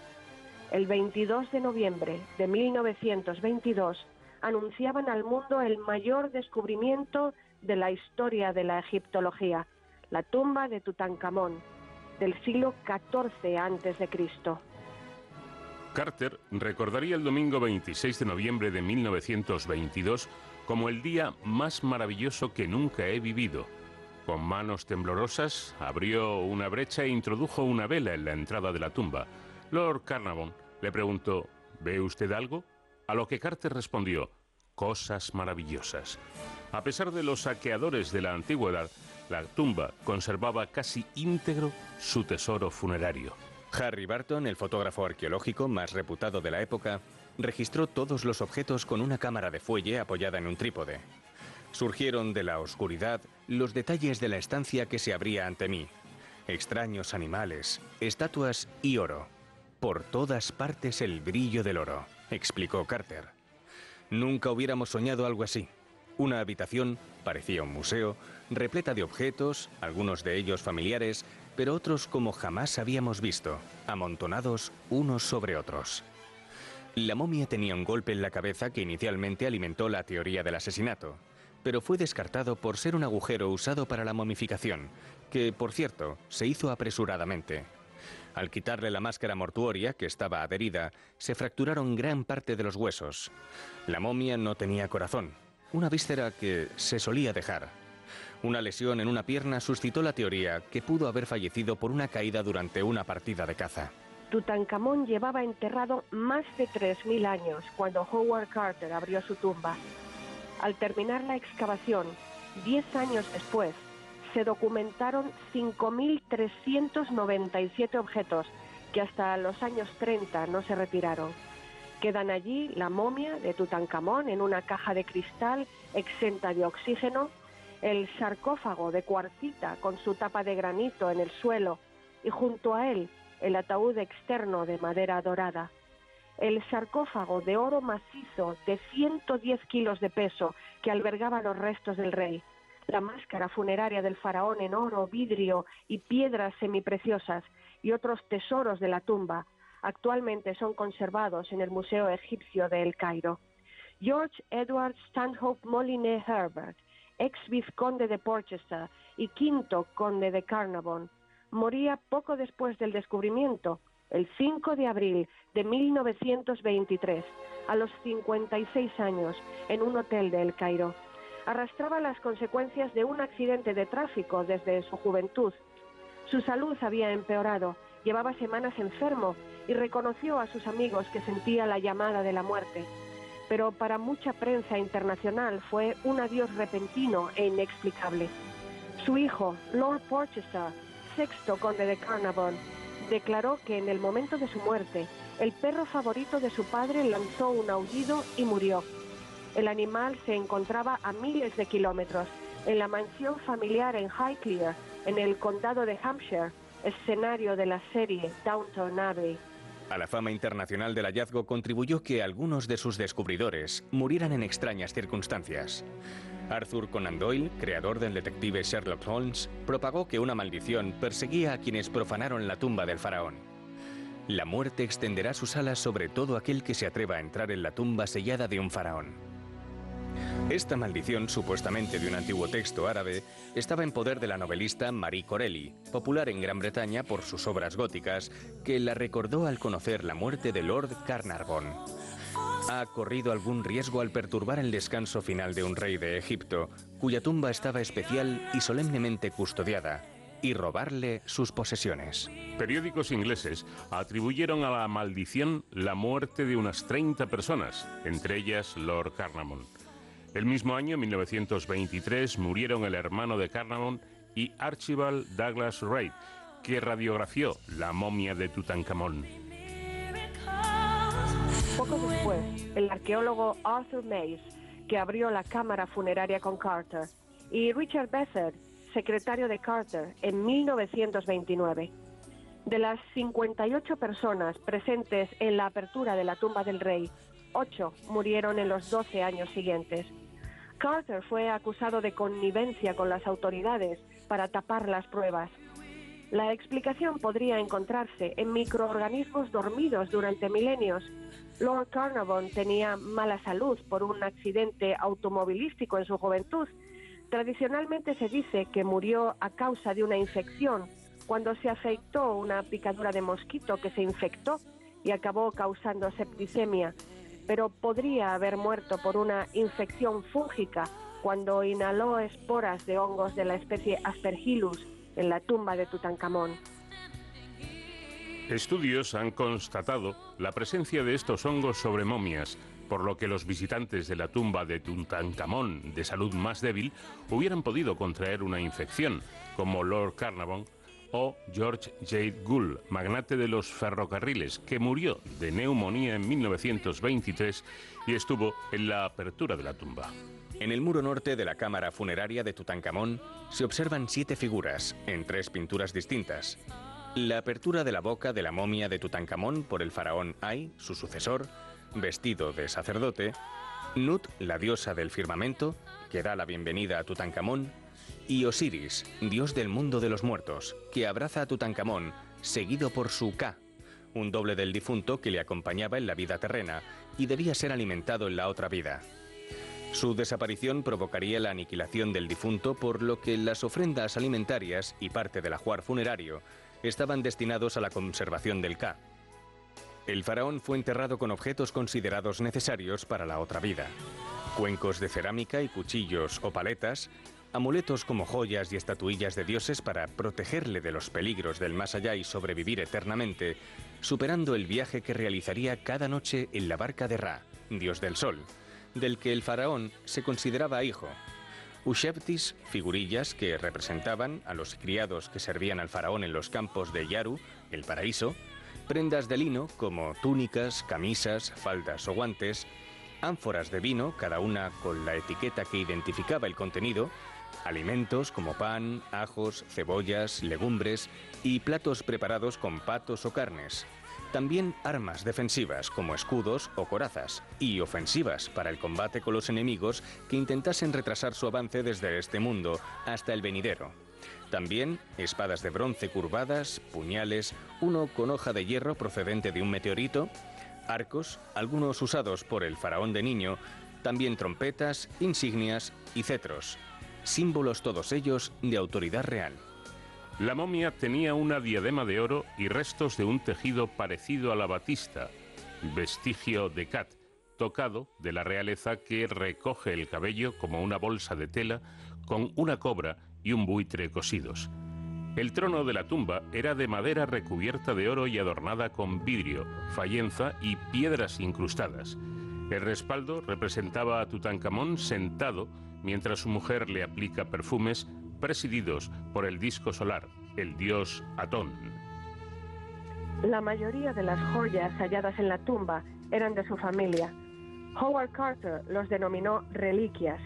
El 22 de noviembre de 1922 anunciaban al mundo el mayor descubrimiento de la historia de la egiptología, la tumba de Tutankamón, del siglo XIV a.C. Carter recordaría el domingo 26 de noviembre de 1922 como el día más maravilloso que nunca he vivido. Con manos temblorosas abrió una brecha e introdujo una vela en la entrada de la tumba. Lord Carnarvon le preguntó, ¿ve usted algo? A lo que Carter respondió, cosas maravillosas. A pesar de los saqueadores de la antigüedad, la tumba conservaba casi íntegro su tesoro funerario. Harry Barton, el fotógrafo arqueológico más reputado de la época, registró todos los objetos con una cámara de fuelle apoyada en un trípode. Surgieron de la oscuridad los detalles de la estancia que se abría ante mí. Extraños animales, estatuas y oro. Por todas partes el brillo del oro, explicó Carter. Nunca hubiéramos soñado algo así. Una habitación, parecía un museo, repleta de objetos, algunos de ellos familiares, pero otros como jamás habíamos visto, amontonados unos sobre otros. La momia tenía un golpe en la cabeza que inicialmente alimentó la teoría del asesinato, pero fue descartado por ser un agujero usado para la momificación, que, por cierto, se hizo apresuradamente. Al quitarle la máscara mortuoria, que estaba adherida, se fracturaron gran parte de los huesos. La momia no tenía corazón, una víscera que se solía dejar. Una lesión en una pierna suscitó la teoría que pudo haber fallecido por una caída durante una partida de caza. Tutankamón llevaba enterrado más de 3.000 años cuando Howard Carter abrió su tumba. Al terminar la excavación, 10 años después, se documentaron 5.397 objetos que hasta los años 30 no se retiraron. Quedan allí la momia de Tutankamón en una caja de cristal exenta de oxígeno, el sarcófago de cuarcita con su tapa de granito en el suelo y junto a él el ataúd externo de madera dorada, el sarcófago de oro macizo de 110 kilos de peso que albergaba los restos del rey, la máscara funeraria del faraón en oro, vidrio y piedras semipreciosas y otros tesoros de la tumba, actualmente son conservados en el Museo Egipcio de El Cairo. George Edward Stanhope Moline Herbert, ex vizconde de Porchester y quinto conde de Carnarvon, moría poco después del descubrimiento, el 5 de abril de 1923, a los 56 años, en un hotel de El Cairo. Arrastraba las consecuencias de un accidente de tráfico desde su juventud. Su salud había empeorado, llevaba semanas enfermo y reconoció a sus amigos que sentía la llamada de la muerte. Pero para mucha prensa internacional fue un adiós repentino e inexplicable. Su hijo, Lord Porchester, sexto conde de Carnarvon, declaró que en el momento de su muerte, el perro favorito de su padre lanzó un aullido y murió. El animal se encontraba a miles de kilómetros, en la mansión familiar en Highclere, en el condado de Hampshire, escenario de la serie Downton Abbey. A la fama internacional del hallazgo contribuyó que algunos de sus descubridores murieran en extrañas circunstancias. Arthur Conan Doyle, creador del detective Sherlock Holmes, propagó que una maldición perseguía a quienes profanaron la tumba del faraón. La muerte extenderá sus alas sobre todo aquel que se atreva a entrar en la tumba sellada de un faraón. Esta maldición, supuestamente de un antiguo texto árabe, estaba en poder de la novelista Marie Corelli, popular en Gran Bretaña por sus obras góticas, que la recordó al conocer la muerte de Lord Carnarvon. ¿Ha corrido algún riesgo al perturbar el descanso final de un rey de Egipto, cuya tumba estaba especial y solemnemente custodiada, y robarle sus posesiones? Periódicos ingleses atribuyeron a la maldición la muerte de unas 30 personas, entre ellas Lord Carnarvon. El mismo año, 1923, murieron el hermano de Carnarvon y Archibald Douglas Reid, que radiografió la momia de Tutankamón. Poco después, el arqueólogo Arthur Mays, que abrió la cámara funeraria con Carter, y Richard Beathard, secretario de Carter, en 1929. De las 58 personas presentes en la apertura de la tumba del rey, 8 murieron en los 12 años siguientes. Carter fue acusado de connivencia con las autoridades para tapar las pruebas. La explicación podría encontrarse en microorganismos dormidos durante milenios. Lord Carnarvon tenía mala salud por un accidente automovilístico en su juventud. Tradicionalmente se dice que murió a causa de una infección cuando se afectó una picadura de mosquito que se infectó y acabó causando septicemia, pero podría haber muerto por una infección fúngica cuando inhaló esporas de hongos de la especie Aspergillus en la tumba de Tutankamón. Estudios han constatado la presencia de estos hongos sobre momias, por lo que los visitantes de la tumba de Tutankamón de salud más débil hubieran podido contraer una infección, como Lord Carnarvon o George J. Gould, magnate de los ferrocarriles, que murió de neumonía en 1923 y estuvo en la apertura de la tumba. En el muro norte de la cámara funeraria de Tutankamón se observan siete figuras en tres pinturas distintas. La apertura de la boca de la momia de Tutankamón por el faraón Ay, su sucesor, vestido de sacerdote, Nut, la diosa del firmamento, que da la bienvenida a Tutankamón, y Osiris, dios del mundo de los muertos, que abraza a Tutankamón, seguido por su Ka, un doble del difunto que le acompañaba en la vida terrena y debía ser alimentado en la otra vida. Su desaparición provocaría la aniquilación del difunto, por lo que las ofrendas alimentarias y parte del ajuar funerario estaban destinados a la conservación del Ka. El faraón fue enterrado con objetos considerados necesarios para la otra vida. Cuencos de cerámica y cuchillos o paletas, amuletos como joyas y estatuillas de dioses para protegerle de los peligros del más allá y sobrevivir eternamente, superando el viaje que realizaría cada noche en la barca de Ra, dios del sol, del que el faraón se consideraba hijo. Usheptis, figurillas que representaban a los criados que servían al faraón en los campos de Yaru, el paraíso, prendas de lino como túnicas, camisas, faldas o guantes, ánforas de vino, cada una con la etiqueta que identificaba el contenido, alimentos como pan, ajos, cebollas, legumbres y platos preparados con patos o carnes. También armas defensivas como escudos o corazas y ofensivas para el combate con los enemigos que intentasen retrasar su avance desde este mundo hasta el venidero. También espadas de bronce curvadas, puñales, uno con hoja de hierro procedente de un meteorito, arcos, algunos usados por el faraón de niño, también trompetas, insignias y cetros, símbolos todos ellos de autoridad real. La momia tenía una diadema de oro y restos de un tejido parecido a la batista, vestigio de Cat, tocado de la realeza que recoge el cabello como una bolsa de tela con una cobra y un buitre cosidos. El trono de la tumba era de madera recubierta de oro y adornada con vidrio, fallenza y piedras incrustadas. El respaldo representaba a Tutankamón sentado mientras su mujer le aplica perfumes presididos por el disco solar, el dios Atón. La mayoría de las joyas halladas en la tumba eran de su familia. Howard Carter los denominó reliquias.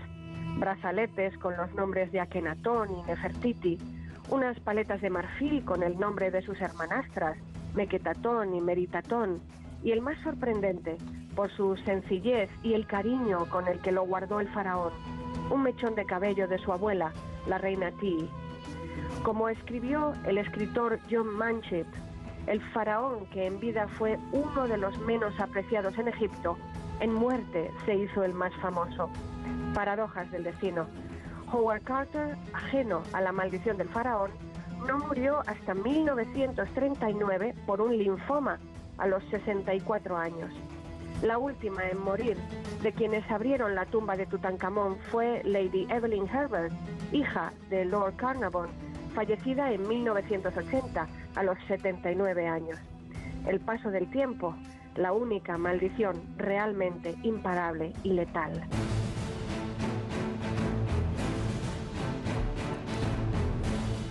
Brazaletes con los nombres de Akenatón y Nefertiti, unas paletas de marfil con el nombre de sus hermanastras, Mequetatón y Meritatón, y el más sorprendente, por su sencillez y el cariño con el que lo guardó el faraón, un mechón de cabello de su abuela, la reina Ti. Como escribió el escritor John Manchip, el faraón que en vida fue uno de los menos apreciados en Egipto, en muerte se hizo el más famoso. Paradojas del destino. Howard Carter, ajeno a la maldición del faraón, no murió hasta 1939 por un linfoma a los 64 años. La última en morir de quienes abrieron la tumba de Tutankamón fue Lady Evelyn Herbert, hija de Lord Carnarvon, fallecida en 1980 a los 79 años. El paso del tiempo, la única maldición realmente imparable y letal.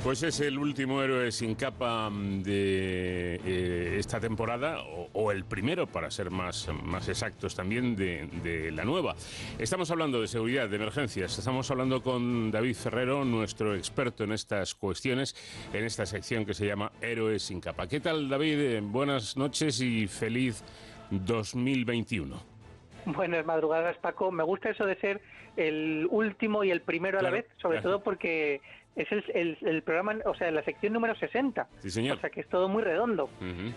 Pues es el último héroe sin capa mm, de eh, esta temporada, o, o el primero, para ser más, más exactos también, de, de la nueva. Estamos hablando de seguridad, de emergencias. Estamos hablando con David Ferrero, nuestro experto en estas cuestiones, en esta sección que se llama Héroes sin capa. ¿Qué tal, David? Eh, Buenas noches y feliz 2021. Buenas madrugadas, Paco. Me gusta eso de ser el último y el primero a la vez, sobre todo porque es el, el- el programa, o sea, la sección número 60. Sí, señor. O sea, que es todo muy redondo.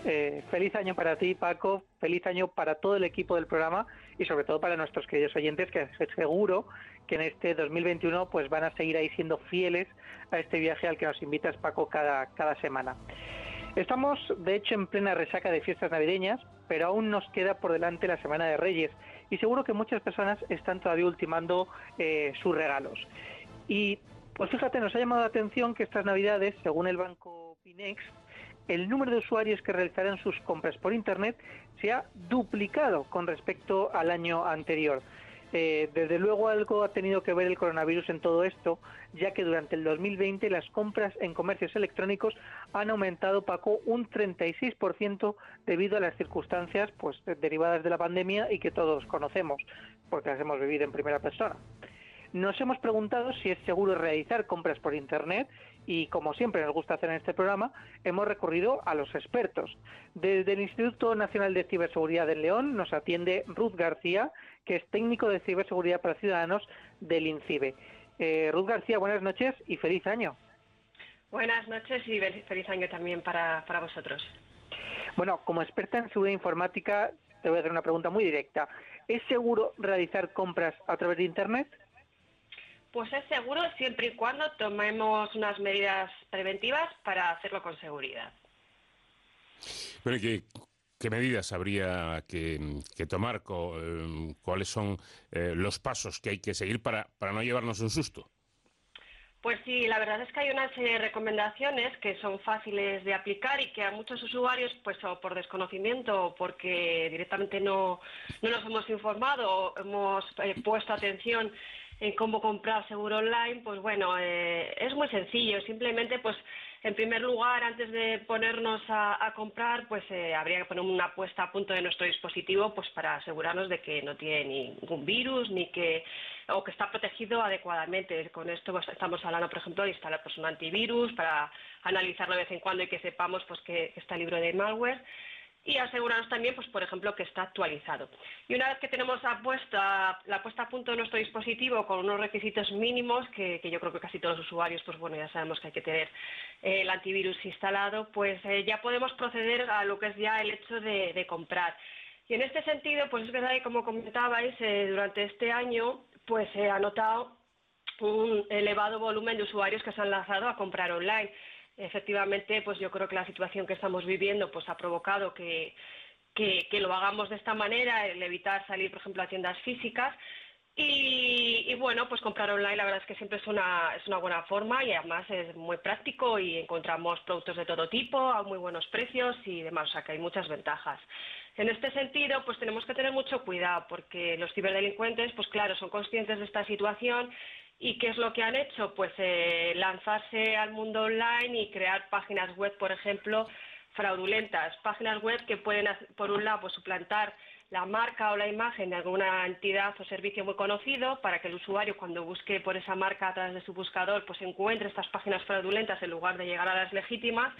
Eh, feliz año para ti, Paco. Feliz año para todo el equipo del programa y sobre todo para nuestros queridos oyentes que seguro que en este 2021 pues van a seguir ahí siendo fieles a este viaje al que nos invitas, Paco, cada, cada semana. Estamos, de hecho, en plena resaca de fiestas navideñas, pero aún nos queda por delante la Semana de Reyes y seguro que muchas personas están todavía ultimando eh, sus regalos. Y pues fíjate, nos ha llamado la atención que estas Navidades, según el banco Pinex, el número de usuarios que realizarán sus compras por Internet se ha duplicado con respecto al año anterior. Eh, desde luego algo ha tenido que ver el coronavirus en todo esto, ya que durante el 2020 las compras en comercios electrónicos han aumentado, Paco, un 36% debido a las circunstancias pues, derivadas de la pandemia y que todos conocemos, porque las hemos vivido en primera persona. Nos hemos preguntado si es seguro realizar compras por Internet y, como siempre nos gusta hacer en este programa, hemos recurrido a los expertos. Desde el Instituto Nacional de Ciberseguridad de León nos atiende Ruth García, que es técnico de ciberseguridad para ciudadanos del INCIBE. Eh, Ruth García, buenas noches y feliz año. Buenas noches y fel- feliz año también para, para vosotros. Bueno, como experta en seguridad informática, te voy a hacer una pregunta muy directa. ¿Es seguro realizar compras a través de Internet? Pues es seguro siempre y cuando tomemos unas medidas preventivas para hacerlo con seguridad. Bueno, ¿y ¿qué, qué medidas habría que, que tomar? Eh, ¿Cuáles son eh, los pasos que hay que seguir para, para no llevarnos un susto? Pues sí, la verdad es que hay una serie de recomendaciones que son fáciles de aplicar y que a muchos usuarios, pues o por desconocimiento o porque directamente no, no nos hemos informado o hemos eh, puesto atención en cómo comprar seguro online, pues bueno, eh, es muy sencillo. Simplemente, pues en primer lugar, antes de ponernos a, a comprar, pues eh, habría que poner una puesta a punto de nuestro dispositivo, pues para asegurarnos de que no tiene ningún virus ni que o que está protegido adecuadamente. Con esto pues, estamos hablando, por ejemplo, de instalar pues, un antivirus para analizarlo de vez en cuando y que sepamos pues que está libre de malware y asegurarnos también, pues por ejemplo, que está actualizado. Y una vez que tenemos la puesta, la puesta a punto de nuestro dispositivo con unos requisitos mínimos, que, yo creo que casi todos los usuarios, pues bueno, ya sabemos que hay que tener eh, el antivirus instalado, pues eh, ya podemos proceder a lo que es ya el hecho de, de comprar. Y en este sentido, pues es verdad que como comentabais, eh, durante este año, pues se ha notado un elevado volumen de usuarios que se han lanzado a comprar online efectivamente, pues yo creo que la situación que estamos viviendo pues ha provocado que, que, que lo hagamos de esta manera, el evitar salir, por ejemplo, a tiendas físicas. Y, y, bueno, pues comprar online la verdad es que siempre es una, es una buena forma y además es muy práctico y encontramos productos de todo tipo a muy buenos precios y demás, o sea que hay muchas ventajas. En este sentido, pues tenemos que tener mucho cuidado porque los ciberdelincuentes, pues claro, son conscientes de esta situación ¿Y qué es lo que han hecho? Pues eh, lanzarse al mundo online y crear páginas web, por ejemplo, fraudulentas. Páginas web que pueden, por un lado, pues, suplantar la marca o la imagen de alguna entidad o servicio muy conocido para que el usuario cuando busque por esa marca a través de su buscador pues encuentre estas páginas fraudulentas en lugar de llegar a las legítimas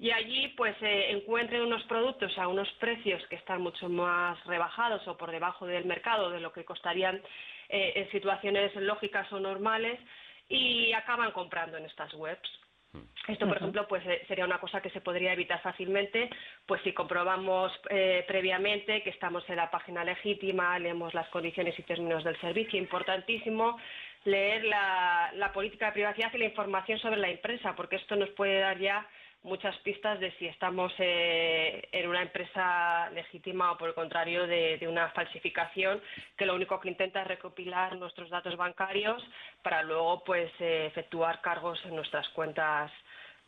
y allí pues eh, encuentren unos productos a unos precios que están mucho más rebajados o por debajo del mercado de lo que costarían eh, en situaciones lógicas o normales y acaban comprando en estas webs. Esto, por ejemplo, pues eh, sería una cosa que se podría evitar fácilmente, pues si comprobamos eh, previamente que estamos en la página legítima, leemos las condiciones y términos del servicio. Importantísimo leer la, la política de privacidad y la información sobre la empresa, porque esto nos puede dar ya muchas pistas de si estamos eh, en una empresa legítima o por el contrario de, de, una falsificación que lo único que intenta es recopilar nuestros datos bancarios para luego pues eh, efectuar cargos en nuestras cuentas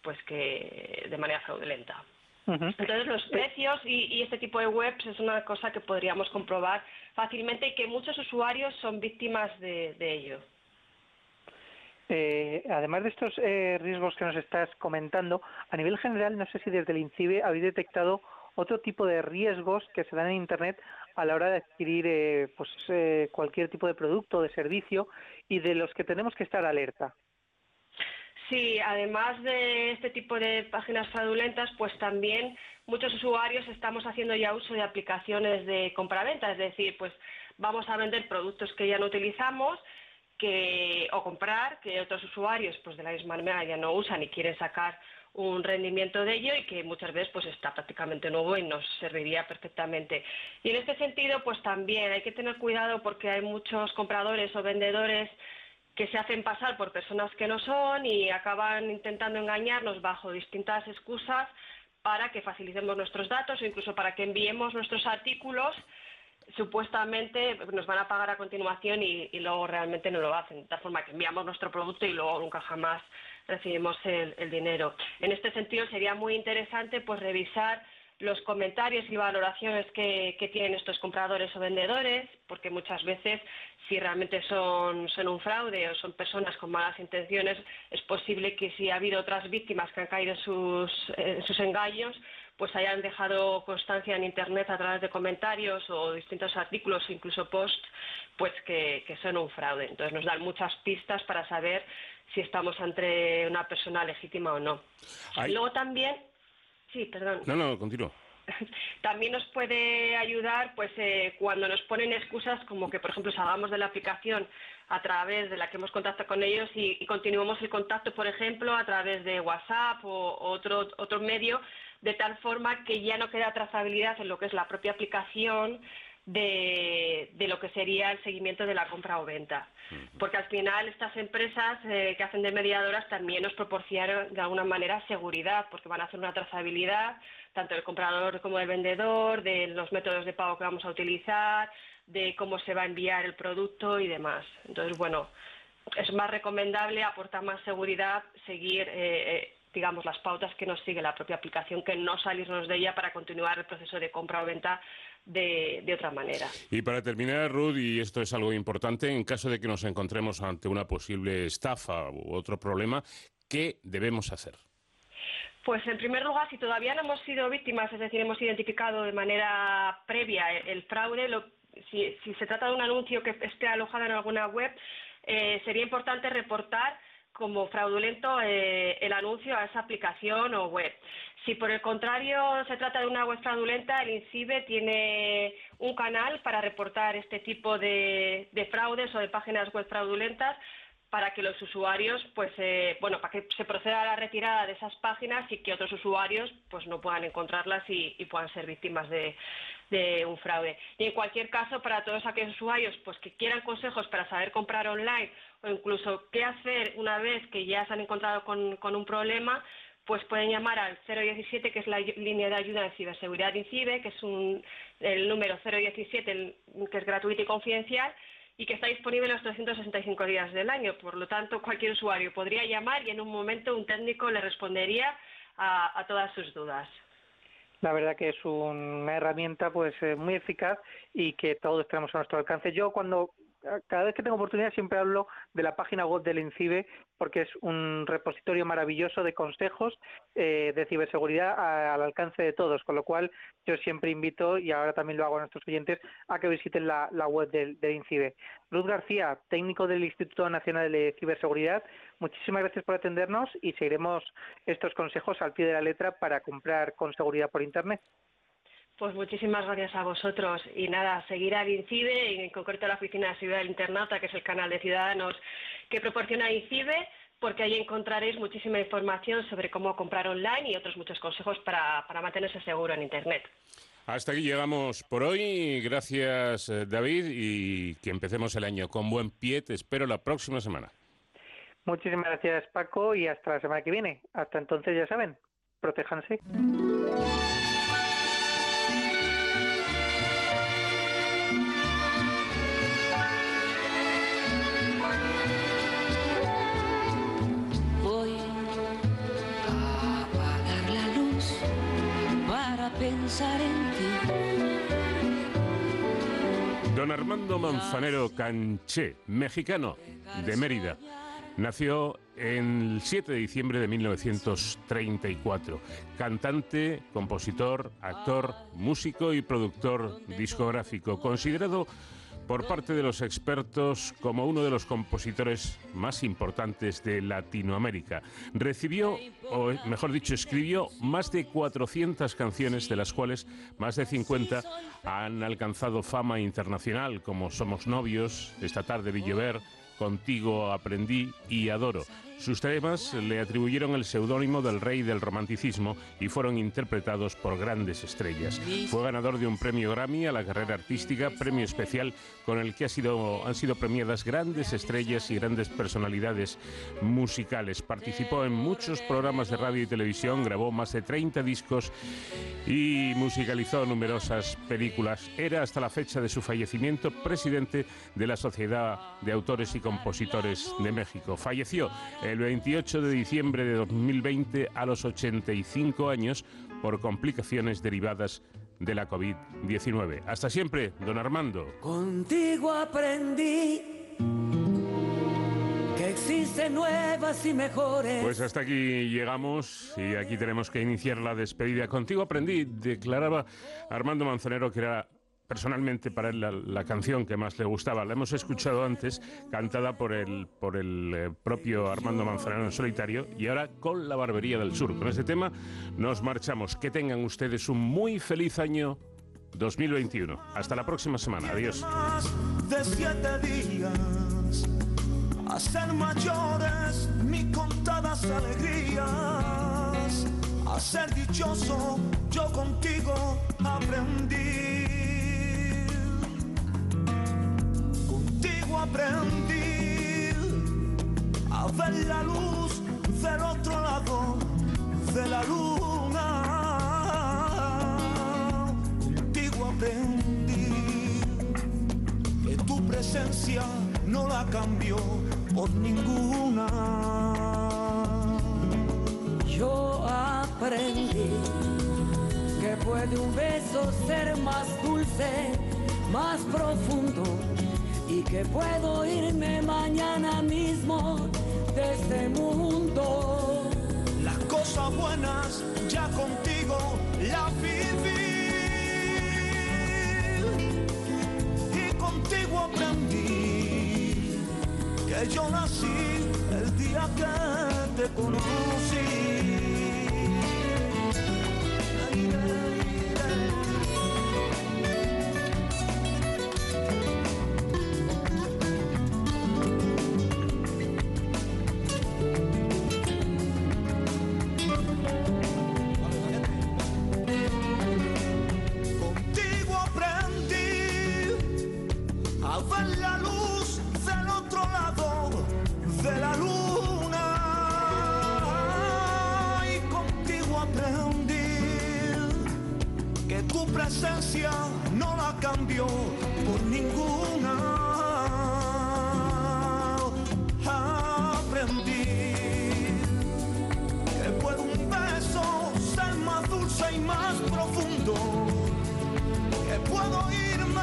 pues que de manera fraudulenta. Uh -huh. Entonces los precios y, y, este tipo de webs es una cosa que podríamos comprobar fácilmente y que muchos usuarios son víctimas de, de ello. Eh, además de estos eh, riesgos que nos estás comentando, a nivel general, no sé si desde el INCIBE habéis detectado otro tipo de riesgos que se dan en Internet a la hora de adquirir eh, pues, eh, cualquier tipo de producto o de servicio y de los que tenemos que estar alerta. Sí, además de este tipo de páginas fraudulentas, pues también muchos usuarios estamos haciendo ya uso de aplicaciones de compraventa, es decir, pues vamos a vender productos que ya no utilizamos que, o comprar que otros usuarios pues de la misma manera ya no usan y quieren sacar un rendimiento de ello y que muchas veces pues está prácticamente nuevo y nos serviría perfectamente. Y en este sentido pues también hay que tener cuidado porque hay muchos compradores o vendedores que se hacen pasar por personas que no son y acaban intentando engañarnos bajo distintas excusas para que facilitemos nuestros datos o incluso para que enviemos nuestros artículos supuestamente nos van a pagar a continuación y, luego realmente no lo hacen, de tal forma que enviamos nuestro producto y luego nunca jamás recibimos el, dinero. En este sentido sería muy interesante pues revisar los comentarios y valoraciones que, tienen estos compradores o vendedores, porque muchas veces si realmente son, son, un fraude o son personas con malas intenciones, es posible que si ha habido otras víctimas que han caído en sus, sus engaños, pues hayan dejado constancia en Internet a través de comentarios o distintos artículos, incluso posts, pues que, que son un fraude. Entonces nos dan muchas pistas para saber si estamos entre una persona legítima o no. Ay. Luego también Sí, perdón. No, no, continúo. (laughs) También nos puede ayudar pues eh, cuando nos ponen excusas como que, por ejemplo, salgamos de la aplicación a través de la que hemos contactado con ellos y, y continuemos el contacto, por ejemplo, a través de WhatsApp o otro, otro medio, de tal forma que ya no queda trazabilidad en lo que es la propia aplicación de, de, lo que sería el seguimiento de la compra o venta. Porque al final estas empresas eh, que hacen de mediadoras también nos proporcionan de alguna manera seguridad, porque van a hacer una trazabilidad tanto del comprador como del vendedor, de los métodos de pago que vamos a utilizar, de cómo se va a enviar el producto y demás. Entonces, bueno, es más recomendable, aporta más seguridad seguir, eh, eh, digamos, las pautas que nos sigue la propia aplicación, que no salirnos de ella para continuar el proceso de compra o venta de, de otra manera. Y para terminar, Ruth, y esto es algo importante, en caso de que nos encontremos ante una posible estafa u otro problema, ¿qué debemos hacer? Pues en primer lugar, si todavía no hemos sido víctimas, es decir, hemos identificado de manera previa el, el fraude, lo- si, si se trata de un anuncio que esté alojado en alguna web, eh, sería importante reportar como fraudulento eh, el anuncio a esa aplicación o web. Si por el contrario se trata de una web fraudulenta, el INCIBE tiene un canal para reportar este tipo de, de fraudes o de páginas web fraudulentas para que los usuarios, pues, eh, bueno, para que se proceda a la retirada de esas páginas y que otros usuarios, pues, no puedan encontrarlas y, y puedan ser víctimas de, de un fraude. Y en cualquier caso, para todos aquellos usuarios, pues, que quieran consejos para saber comprar online o incluso qué hacer una vez que ya se han encontrado con, un problema, pues pueden llamar al 017, que es la línea de ayuda en ciberseguridad de INCIBE, que es un, el número 017, el- que es gratuito y confidencial, y que está disponible los 365 días del año. Por lo tanto, cualquier usuario podría llamar y en un momento un técnico le respondería a, a todas sus dudas. La verdad que es una herramienta pues eh, muy eficaz y que todos tenemos a nuestro alcance. Yo cuando cada vez que tengo oportunidad siempre hablo de la página web del INCIBE porque es un repositorio maravilloso de consejos eh, de ciberseguridad a- al alcance de todos, con lo cual yo siempre invito, y ahora también lo hago a nuestros oyentes, a que visiten la, web del, del INCIBE. Luz García, técnico del Instituto Nacional de Ciberseguridad, muchísimas gracias por atendernos y seguiremos estos consejos al pie de la letra para comprar con seguridad por Internet. Pues muchísimas gracias a vosotros. Y nada, seguir al INCIBE, y en concreto a la Oficina de Seguridad del Internauta, que es el canal de ciudadanos que proporciona INCIBE, porque ahí encontraréis muchísima información sobre cómo comprar online y otros muchos consejos para, para mantenerse seguro en Internet. Hasta aquí llegamos por hoy. Gracias, eh, David, y que empecemos el año con buen pie. Te espero la próxima semana. Muchísimas gracias Paco y hasta la semana que viene. Hasta entonces ya saben, protéjanse. Don Armando Manzanero Canché, mexicano de Mérida, nació el 7 de diciembre de 1934. Cantante, compositor, actor, músico y productor discográfico, considerado por parte de los expertos como uno de los compositores más importantes de Latinoamérica. Recibió, o mejor dicho, escribió más de 400 canciones, de las cuales más de 50 han alcanzado fama internacional, como Somos novios, Esta tarde vi llover, Contigo aprendí y adoro. Sus temas le atribuyeron el seudónimo del rey del romanticismo y fueron interpretados por grandes estrellas. Fue ganador de un premio Grammy a la carrera artística, premio especial con el que ha sido, han sido premiadas grandes estrellas y grandes personalidades musicales. Participó en muchos programas de radio y televisión, grabó más de 30 discos y musicalizó numerosas películas. Era hasta la fecha de su fallecimiento presidente de la Sociedad de Autores y Compositores de México. Falleció el 28 de diciembre de 2020 a los 85 años por complicaciones derivadas de la COVID-19. Hasta siempre, don Armando. Contigo aprendí que existen nuevas y mejores. Pues hasta aquí llegamos y aquí tenemos que iniciar la despedida. Contigo aprendí, declaraba Armando Manzanero que era personalmente para él la, la canción que más le gustaba. La hemos escuchado antes, cantada por el, por el eh, propio Armando Manzanero en solitario y ahora con la Barbería del Sur. Con este tema nos marchamos. Que tengan ustedes un muy feliz año 2021. Hasta la próxima semana. Adiós. de siete días a ser mayores mis contadas alegrías a ser dichoso yo contigo aprendí contigo aprendí a ver la luz del otro lado de la luna contigo aprendí que tu presencia no la cambio por ninguna. Yo aprendí que puede un beso ser más dulce, más profundo y que puedo irme mañana mismo de este mundo. Las cosas buenas ya contigo las viví. Y contigo aprendí que yo nací el día que te conocí. Tu presencia no la cambió por ninguna. Aprendí que puede un beso ser más dulce y más profundo. Que puedo irme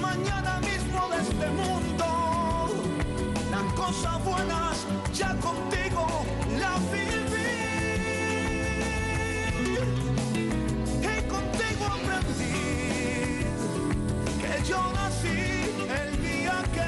mañana mismo de este mundo. Las cosas buenas ya contigo